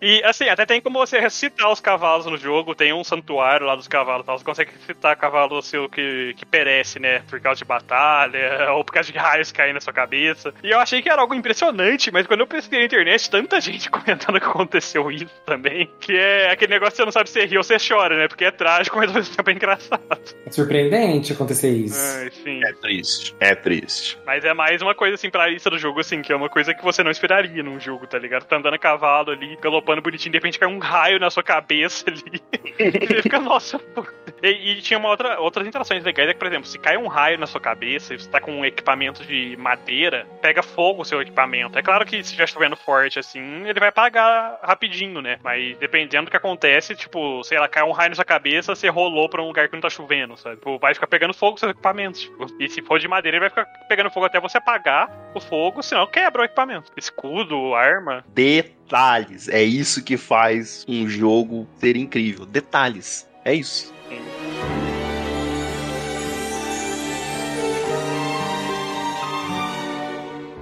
E assim, até tem como você ressuscitar os cavalos no jogo, tem um santuário lá dos cavalos e tal. Você consegue ressuscitar cavalo seu que, que perece, né? Por causa de batalha, ou por causa de raios caindo na sua cabeça. E eu achei que era algo impressionante, mas quando eu pesquisei na internet, tanta gente comentando que aconteceu isso também. Que é aquele negócio que você não sabe se você ri ou você chora, né? Porque é trágico, mas ao mesmo tempo é engraçado. É surpreendente acontecer isso. Ai, sim. É triste. É triste. Mas é mais uma coisa assim pra lista do jogo, assim, que é uma coisa que você não esperaria num jogo, tá ligado? Tá andando a cavalo ali, galopando bonitinho, de repente cai um raio na sua cabeça ali. e você fica, nossa, pô. E, e tinha uma outra, outras interações legais, é que, por exemplo, se cai um raio na sua cabeça e você tá com um equipamento de madeira, pega fogo o seu equipamento. É claro que se estiver chovendo forte, assim, ele vai apagar rapidinho, né? Mas dependendo do que acontece, tipo, sei lá, cai um raio na sua cabeça, você rolou pra um lugar que não tá chovendo, sabe? Tipo, vai ficar pegando fogo os seus equipamentos, tipo. E se for de madeira, ele vai ficar pegando fogo até você apagar o fogo, senão quebra o equipamento. Escudo, arma. Detalhes. É isso que faz um jogo ser incrível. Detalhes. É isso.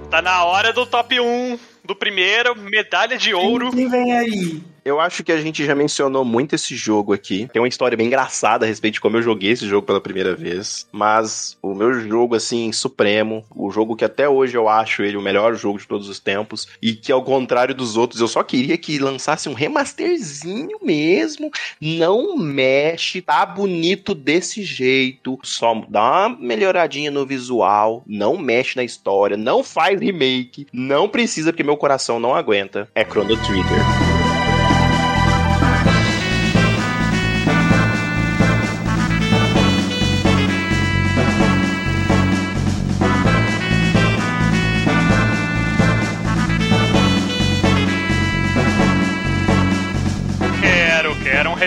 Tá na hora do top 1 do primeiro, medalha de ouro. Quem vem aí? Eu acho que a gente já mencionou muito esse jogo aqui. Tem uma história bem engraçada a respeito de como eu joguei esse jogo pela primeira vez. Mas o meu jogo, assim, supremo, o jogo que até hoje eu acho ele o melhor jogo de todos os tempos, e que ao contrário dos outros, eu só queria que lançasse um remasterzinho mesmo. Não mexe, tá bonito desse jeito. Só dá uma melhoradinha no visual, não mexe na história, não faz remake, não precisa porque meu coração não aguenta. É Chrono Trigger.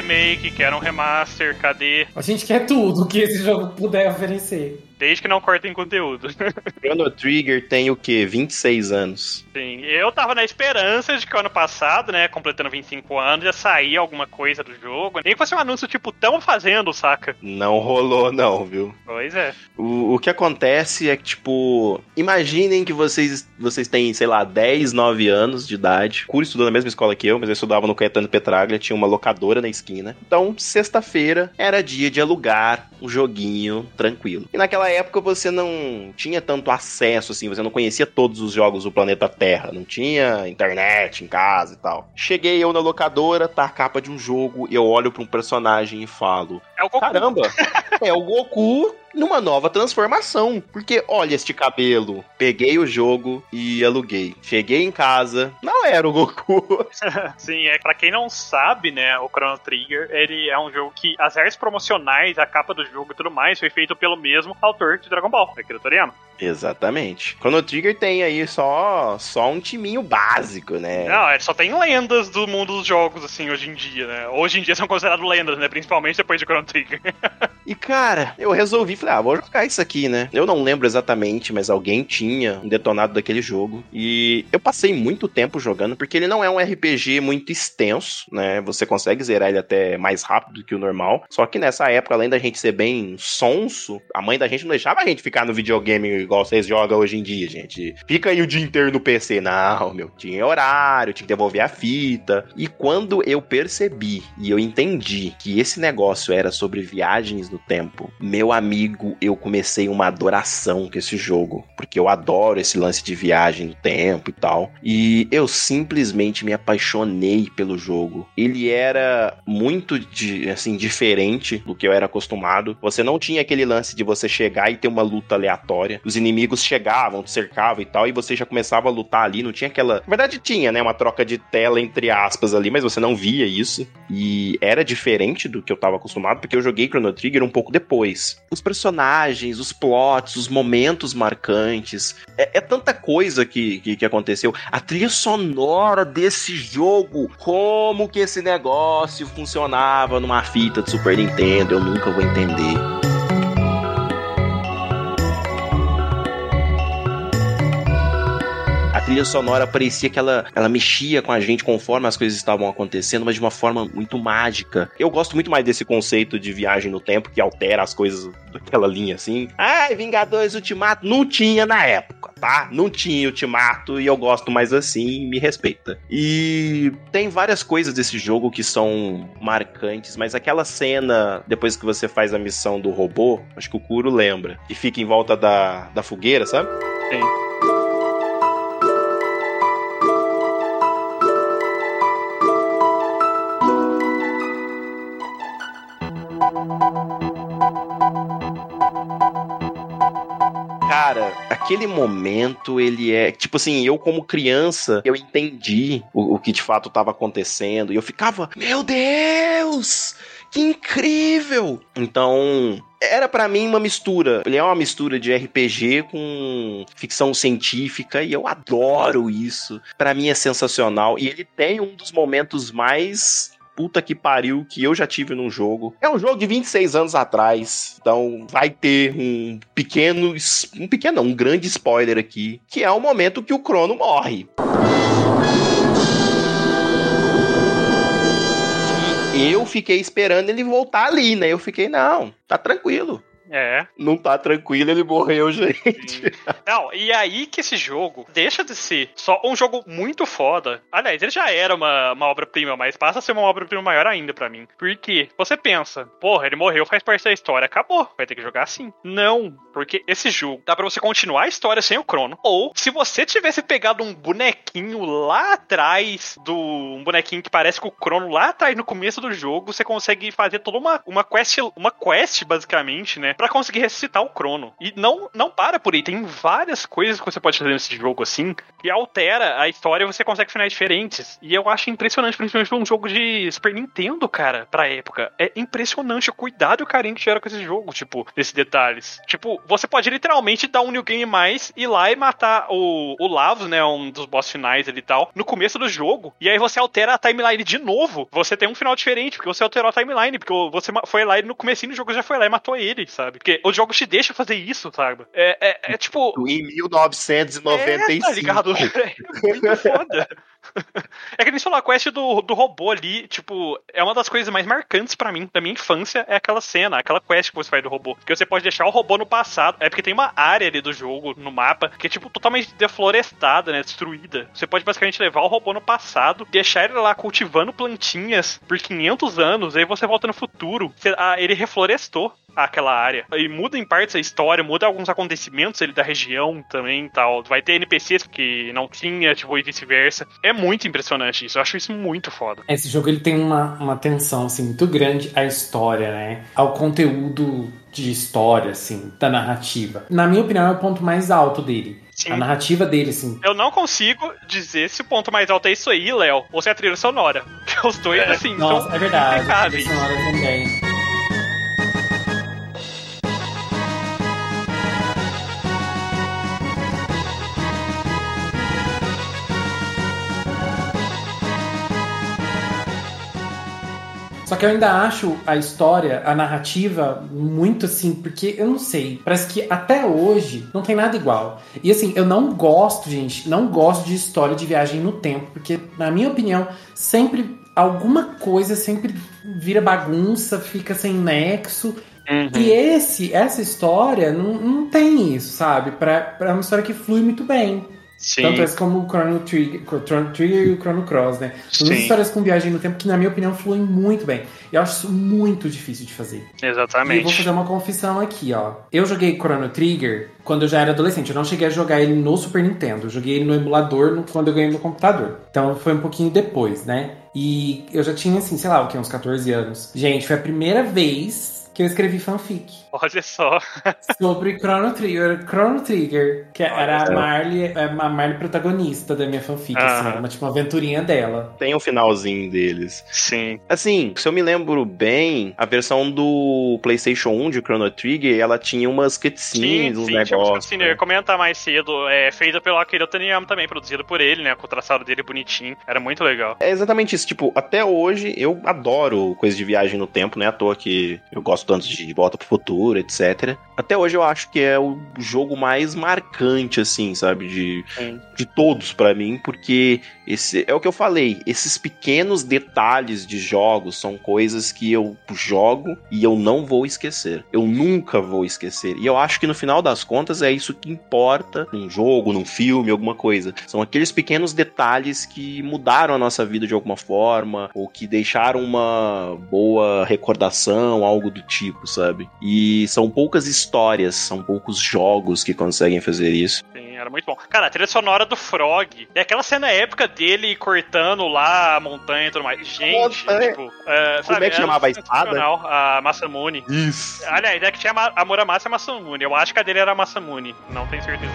Remake, quero um remaster, cadê? A gente quer tudo que esse jogo puder oferecer. Desde que não cortem conteúdo. Chrono Trigger tem o quê? 26 anos. Sim, eu tava na esperança de que o ano passado, né, completando 25 anos, ia sair alguma coisa do jogo. Nem que fosse um anúncio tipo, tão fazendo, saca? Não rolou, não, viu? Pois é. O, o que acontece é que, tipo, imaginem que vocês, vocês têm, sei lá, 10, 9 anos de idade. Curi estudou na mesma escola que eu, mas eu estudava no Caetano Petraglia, tinha uma locadora na esquina. Então, sexta-feira era dia de alugar um joguinho tranquilo. E naquela época você não tinha tanto acesso, assim, você não conhecia todos os jogos do planeta Terra, não tinha internet em casa e tal. Cheguei eu na locadora, tá a capa de um jogo, eu olho pra um personagem e falo: É o Goku. Caramba, é o Goku numa nova transformação. Porque olha este cabelo. Peguei o jogo e aluguei. Cheguei em casa, não era o Goku. Sim, é pra quem não sabe, né, o Chrono Trigger, ele é um jogo que as artes promocionais, a capa do jogo e tudo mais foi feito pelo mesmo autor de Dragon Ball, Akira Toriyama. Exatamente. Chrono Trigger tem aí só, só um timinho básico, né? Não, ele só tem lendas do mundo dos jogos, assim, hoje em dia, né? Hoje em dia são considerados lendas, né? Principalmente depois de Chrono E cara, eu resolvi, falei, ah, vou jogar isso aqui, né? Eu não lembro exatamente, mas alguém tinha um detonado daquele jogo. E eu passei muito tempo jogando, porque ele não é um RPG muito extenso, né? Você consegue zerar ele até mais rápido do que o normal. Só que nessa época, além da gente ser bem sonso, a mãe da gente não deixava a gente ficar no videogame igual vocês jogam hoje em dia, gente. Fica aí o dia inteiro no PC. Não, meu, tinha horário, tinha que devolver a fita. E quando eu percebi e eu entendi que esse negócio era sobre viagens no tempo, meu amigo, eu comecei uma adoração com esse jogo. Porque eu adoro esse lance de viagem no tempo e tal. E eu simplesmente me apaixonei pelo jogo. Ele era muito de, assim diferente do que eu era acostumado. Você não tinha aquele lance de você chegar e ter uma luta aleatória. Os inimigos chegavam, te cercavam e tal, e você já começava a lutar ali. Não tinha aquela. Na verdade, tinha, né? Uma troca de tela entre aspas ali, mas você não via isso. E era diferente do que eu tava acostumado, porque eu joguei Chrono Trigger um pouco depois. Os personagens, os plots, os momentos marcantes. É, é tanta coisa que, que, que aconteceu. A trilha sonora desse jogo. Como que esse negócio funcionava numa fita de Super Nintendo, eu nunca vou entender. Trilha sonora parecia que ela, ela mexia com a gente conforme as coisas estavam acontecendo, mas de uma forma muito mágica. Eu gosto muito mais desse conceito de viagem no tempo que altera as coisas daquela linha assim. Ai, Vingadores Ultimato não tinha na época, tá? Não tinha Ultimato e eu gosto mais assim, me respeita. E tem várias coisas desse jogo que são marcantes, mas aquela cena depois que você faz a missão do robô, acho que o Kuro lembra, que fica em volta da, da fogueira, sabe? Sim. Aquele momento, ele é. Tipo assim, eu como criança, eu entendi o, o que de fato estava acontecendo. E eu ficava, meu Deus! Que incrível! Então, era para mim uma mistura. Ele é uma mistura de RPG com ficção científica e eu adoro isso. Para mim é sensacional e ele tem um dos momentos mais puta que pariu que eu já tive num jogo. É um jogo de 26 anos atrás, então vai ter um pequeno, um pequeno, não, um grande spoiler aqui, que é o momento que o Crono morre. Eu fiquei esperando ele voltar ali, né? Eu fiquei, não, tá tranquilo. É. Não tá tranquilo, ele morreu, gente. Não, e aí que esse jogo deixa de ser só um jogo muito foda. Aliás, ele já era uma, uma obra-prima, mas passa a ser uma obra-prima maior ainda pra mim. Porque você pensa, porra, ele morreu, faz parte da história, acabou, vai ter que jogar assim. Não, porque esse jogo dá pra você continuar a história sem o Crono. Ou, se você tivesse pegado um bonequinho lá atrás do. Um bonequinho que parece com o Crono lá atrás no começo do jogo, você consegue fazer toda uma, uma quest, uma quest, basicamente, né? Pra conseguir ressuscitar o Crono. E não, não para por aí, tem várias coisas que você pode fazer nesse jogo assim, que altera a história e você consegue finais diferentes. E eu acho impressionante, principalmente pra um jogo de Super Nintendo, cara, pra época. É impressionante o cuidado e o carinho que tiveram com esse jogo, tipo, desses detalhes. Tipo, você pode literalmente dar um New Game mais, ir lá e matar o, o Lavos, né, um dos boss finais ali e tal, no começo do jogo. E aí você altera a timeline de novo. Você tem um final diferente, porque você alterou a timeline, porque você foi lá e no comecinho do jogo já foi lá e matou ele, sabe? Porque o jogo te deixa fazer isso, sabe? É, é, é tipo... Em 1995. É, tá ligado? É muito foda. É que nem falou, a quest do, do robô ali, tipo, é uma das coisas mais marcantes pra mim, da minha infância, é aquela cena, aquela quest que você faz do robô. Que você pode deixar o robô no passado. É porque tem uma área ali do jogo, no mapa, que é, tipo, totalmente deflorestada, né? Destruída. Você pode basicamente levar o robô no passado, deixar ele lá cultivando plantinhas por 500 anos, aí você volta no futuro. Ah, ele reflorestou aquela área. E muda em partes a história, muda alguns acontecimentos ali da região também e tal. Vai ter NPCs que não tinha, tipo, e vice-versa. É muito impressionante isso. Eu acho isso muito foda. Esse jogo ele tem uma, uma atenção assim, muito grande à história, né? Ao conteúdo de história, assim, da narrativa. Na minha opinião, é o ponto mais alto dele. Sim. A narrativa dele, assim. Eu não consigo dizer se o ponto mais alto é isso aí, Léo, ou se é a trilha sonora. Porque os dois, assim, Nossa, são é verdade. A trilha sonora também. Só que eu ainda acho a história, a narrativa, muito assim, porque eu não sei, parece que até hoje não tem nada igual. E assim, eu não gosto, gente, não gosto de história de viagem no tempo, porque, na minha opinião, sempre alguma coisa sempre vira bagunça, fica sem nexo. Uhum. E esse, essa história não, não tem isso, sabe? Pra, pra uma história que flui muito bem. Sim. Tanto essa como o Chrono Trigger, Chrono Trigger e o Chrono Cross, né? São duas histórias com viagem no tempo que, na minha opinião, fluem muito bem. E eu acho isso muito difícil de fazer. E eu vou Exatamente. fazer uma confissão aqui, ó. Eu joguei Chrono Trigger quando eu já era adolescente. Eu não cheguei a jogar ele no Super Nintendo. Eu joguei ele no emulador no- quando eu ganhei no computador. Então foi um pouquinho depois, né? E eu já tinha, assim, sei lá, o que, uns 14 anos. Gente, foi a primeira vez que eu escrevi fanfic Olha só. sobre Chrono Trigger, Chrono Trigger, que era a. Marley, a Marley protagonista da minha fanfic, assim, Aham. uma, tipo, uma aventurinha dela. Tem o finalzinho deles. Sim. Assim, se eu me lembro bem, a versão do PlayStation 1 de Chrono Trigger, ela tinha umas cutscenes, uns sim, tinha negócios. cutscenes, eu ia né? comentar mais cedo. É feita pelo Akira Taniyama também, produzido por ele, né? Com o traçado dele bonitinho. Era muito legal. É exatamente isso. Tipo, até hoje eu adoro coisa de viagem no tempo, né? À toa que eu gosto tanto de Volta pro Futuro, etc. Até hoje eu acho que é o jogo mais marcante, assim, sabe? De, Sim. de todos pra mim, porque esse é o que eu falei. Esses pequenos detalhes de jogos são coisas que eu jogo e eu não vou esquecer. Eu nunca vou esquecer. E eu acho que no final das contas é isso que importa num jogo, num filme, alguma coisa. São aqueles pequenos detalhes que mudaram a nossa vida de alguma forma ou que deixaram uma boa recordação, algo do tipo, sabe? E são poucas histórias, são poucos jogos que conseguem fazer isso. Sim, era muito bom. Cara, a trilha sonora do Frog. E aquela cena épica dele cortando lá a montanha e tudo mais. Gente, Montanha. tipo. É, Como é que chamava a espada? A Masamune. Isso. Aliás, é que tinha a a Muramasa e a Masamune. Eu acho que a dele era a Masamune. Não tenho certeza.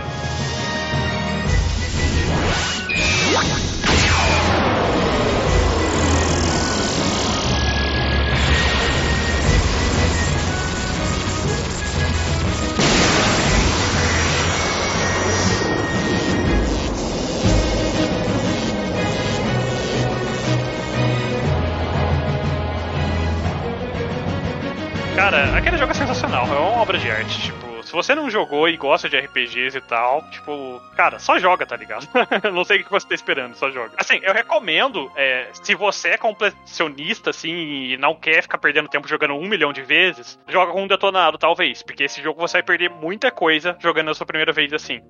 Cara, aquele jogo é sensacional, é uma obra de arte, tipo, se você não jogou e gosta de RPGs e tal, tipo, cara, só joga, tá ligado? não sei o que você tá esperando, só joga. Assim, eu recomendo, é, se você é completionista, assim, e não quer ficar perdendo tempo jogando um milhão de vezes, joga com um detonado, talvez, porque esse jogo você vai perder muita coisa jogando a sua primeira vez assim.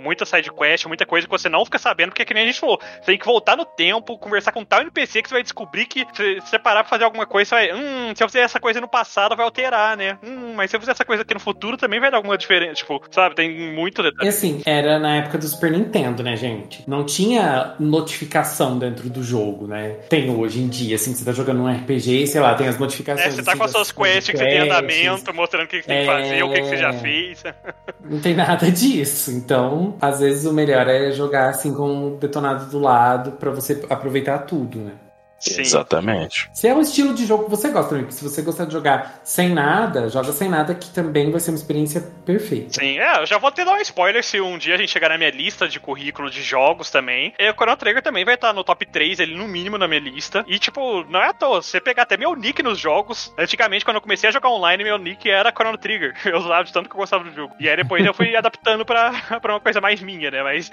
Muita side quest, muita coisa que você não fica sabendo, porque é que nem a gente falou, você tem que voltar no tempo, conversar com tal NPC que você vai descobrir que se você parar pra fazer alguma coisa, você vai, hum, se eu fizer essa coisa no passado, vai alterar, né? Hum, mas se eu fizer essa coisa aqui no futuro, também vai dar alguma diferença, tipo, sabe, tem muito E detalhe. assim, era na época do Super Nintendo, né, gente? Não tinha notificação dentro do jogo, né? Tem hoje em dia, assim, você tá jogando um RPG, sei lá, tem as notificações. É, você tá com as suas quests que você tem andamento, mostrando o que que você tem que É. fazer, o que que você já fez. Não tem nada disso. Então, às vezes o melhor é jogar assim com o detonado do lado pra você aproveitar tudo, né? Sim. Exatamente. Se é um estilo de jogo que você gosta também, se você gostar de jogar sem nada, joga sem nada, que também vai ser uma experiência perfeita. Sim, é, eu já vou até dar um spoiler se um dia a gente chegar na minha lista de currículo de jogos também. E o Chrono Trigger também vai estar no top 3, ele no mínimo na minha lista. E, tipo, não é à toa, se você pegar até meu nick nos jogos, antigamente, quando eu comecei a jogar online, meu nick era Chrono Trigger. Eu usava de tanto que eu gostava do jogo. E aí depois eu fui adaptando pra, pra uma coisa mais minha, né? Mas.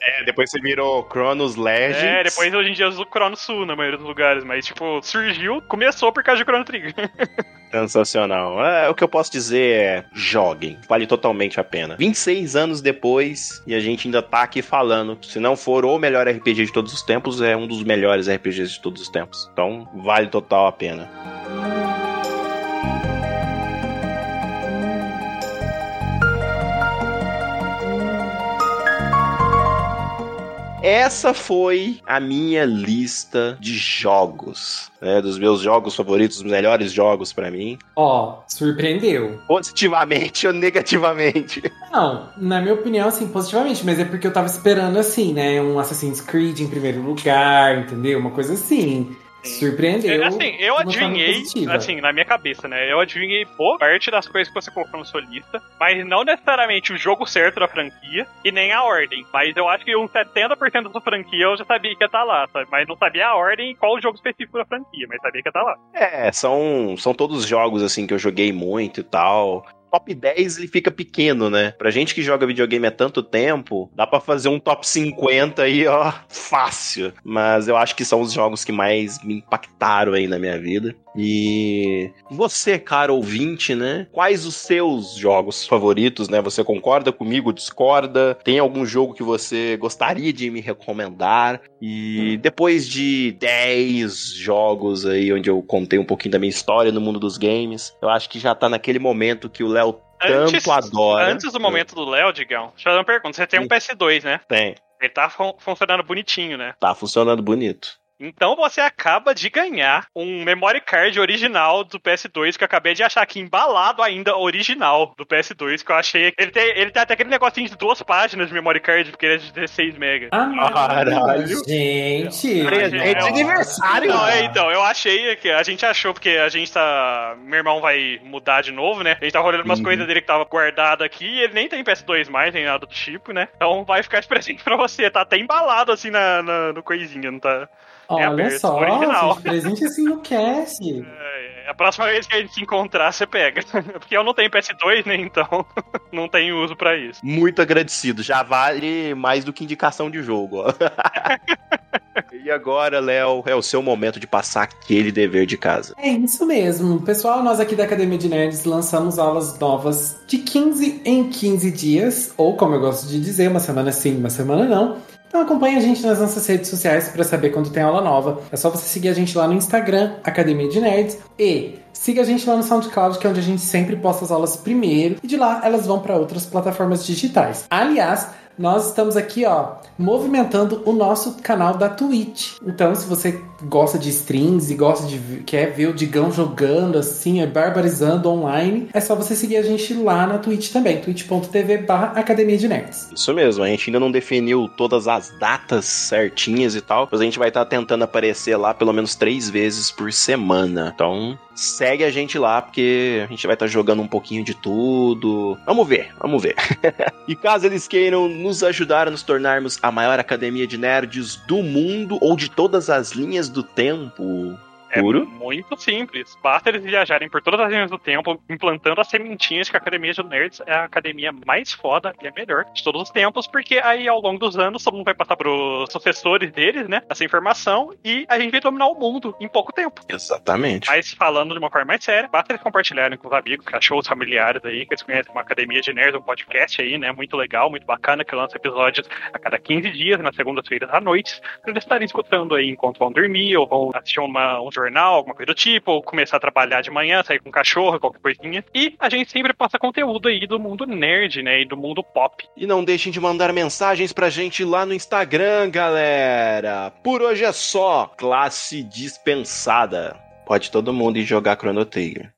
É, depois você virou Chronos Legends. É, depois hoje em dia eu uso Chrono Sul na maioria dos lugares. Mas, tipo, surgiu, começou por causa de Chrono Trigger. Sensacional. É, o que eu posso dizer é: joguem. Vale totalmente a pena. 26 anos depois, e a gente ainda tá aqui falando. Se não for o melhor RPG de todos os tempos, é um dos melhores RPGs de todos os tempos. Então, vale total a pena. Essa foi a minha lista de jogos, né, dos meus jogos favoritos, os melhores jogos pra mim, Ó, surpreendeu. positivamente ou negativamente. Não, na minha opinião, assim, positivamente, mas é porque eu tava esperando, assim, né? Um Assassin's Creed em primeiro lugar, entendeu? Uma coisa assim. Surpreendeu. É, assim, eu adivinhei, assim, na minha cabeça, né? Eu adivinhei boa parte das coisas que você colocou na sua lista, mas não necessariamente o jogo certo da franquia e nem a ordem. Mas eu acho que uns 70% da sua franquia eu já sabia que ia estar lá, sabe? Mas não sabia a ordem e qual o jogo específico da franquia, mas sabia que ia estar lá. É, são, são todos jogos assim que eu joguei muito e tal. Top 10 ele fica pequeno, né? Pra gente que joga videogame há tanto tempo, dá pra fazer um top 50 aí, ó, fácil. Mas eu acho que são os jogos que mais me impactaram aí na minha vida. E você, cara ouvinte, né? Quais os seus jogos favoritos, né? Você concorda comigo, discorda? Tem algum jogo que você gostaria de me recomendar? E depois de 10 jogos aí, onde eu contei um pouquinho da minha história no mundo dos games, eu acho que já tá naquele momento que o Léo tanto adora. Antes do momento do Léo, Digão, deixa eu fazer uma pergunta. Você tem um PS2, né? Tem. Ele tá fun- funcionando bonitinho, né? Tá funcionando bonito. Então você acaba de ganhar um memory card original do PS2 que eu acabei de achar aqui embalado ainda original do PS2 que eu achei. Ele tem, ele tem até aquele negocinho de duas páginas de memory card porque ele é de 16 MB. Ah, Caralho. gente. Presente de aniversário. Não, é, então, eu achei que a gente achou, porque a gente tá. Meu irmão vai mudar de novo, né? A gente tá rolando umas Uhum. coisas dele que tava guardado aqui e ele nem tem PS2 mais, nem nada do tipo, né? Então vai ficar de presente pra você. Tá até embalado assim na, na- no coisinha, não tá? É a Olha versão só, original. gente, presente assim no cast. É, a próxima vez que a gente se encontrar, você pega. Porque eu não tenho PS2, né? Então não tenho uso pra isso. Muito agradecido. Já vale mais do que indicação de jogo, ó. e agora, Léo, é o seu momento de passar aquele dever de casa. É isso mesmo. Pessoal, nós aqui da Academia de Nerds lançamos aulas novas de 15 em 15 dias, ou como eu gosto de dizer, uma semana sim, uma semana não. Então acompanhe a gente nas nossas redes sociais para saber quando tem aula nova. É só você seguir a gente lá no Instagram, Academia de Nerds, e siga a gente lá no SoundCloud, que é onde a gente sempre posta as aulas primeiro, e de lá elas vão para outras plataformas digitais. Aliás, nós estamos aqui, ó, movimentando o nosso canal da Twitch. Então, se você gosta de strings e gosta de quer ver o Digão jogando assim, é barbarizando online, é só você seguir a gente lá na Twitch também, twitch.tv Academia de Nerds. Isso mesmo, a gente ainda não definiu todas as datas certinhas e tal, mas a gente vai estar tentando aparecer lá pelo menos três vezes por semana. Então, segue a gente lá, porque a gente vai estar jogando um pouquinho de tudo. Vamos ver, vamos ver. e caso eles queiram nos ajudar a nos tornarmos a maior academia de nerds do mundo ou de todas as linhas do tempo. É Puro? muito simples. Basta eles viajarem por todas as linhas do tempo, implantando as sementinhas que a Academia de Nerds é a academia mais foda e a melhor de todos os tempos, porque aí ao longo dos anos todo mundo vai passar pros sucessores deles, né? Essa informação e a gente vai dominar o mundo em pouco tempo. Exatamente. Mas falando de uma forma mais séria, basta eles compartilharem com os amigos, cachorros, familiares aí, que eles conhecem uma Academia de Nerds, um podcast aí, né? Muito legal, muito bacana, que lança episódios a cada 15 dias, nas segundas-feiras à noite, pra eles estarem escutando aí enquanto vão dormir, ou vão assistir uma, um jornal, alguma coisa do tipo, ou começar a trabalhar de manhã, sair com um cachorro, qualquer coisinha. E a gente sempre passa conteúdo aí do mundo nerd, né? E do mundo pop. E não deixem de mandar mensagens pra gente lá no Instagram, galera. Por hoje é só. Classe dispensada. Pode todo mundo ir jogar Chrono Trigger.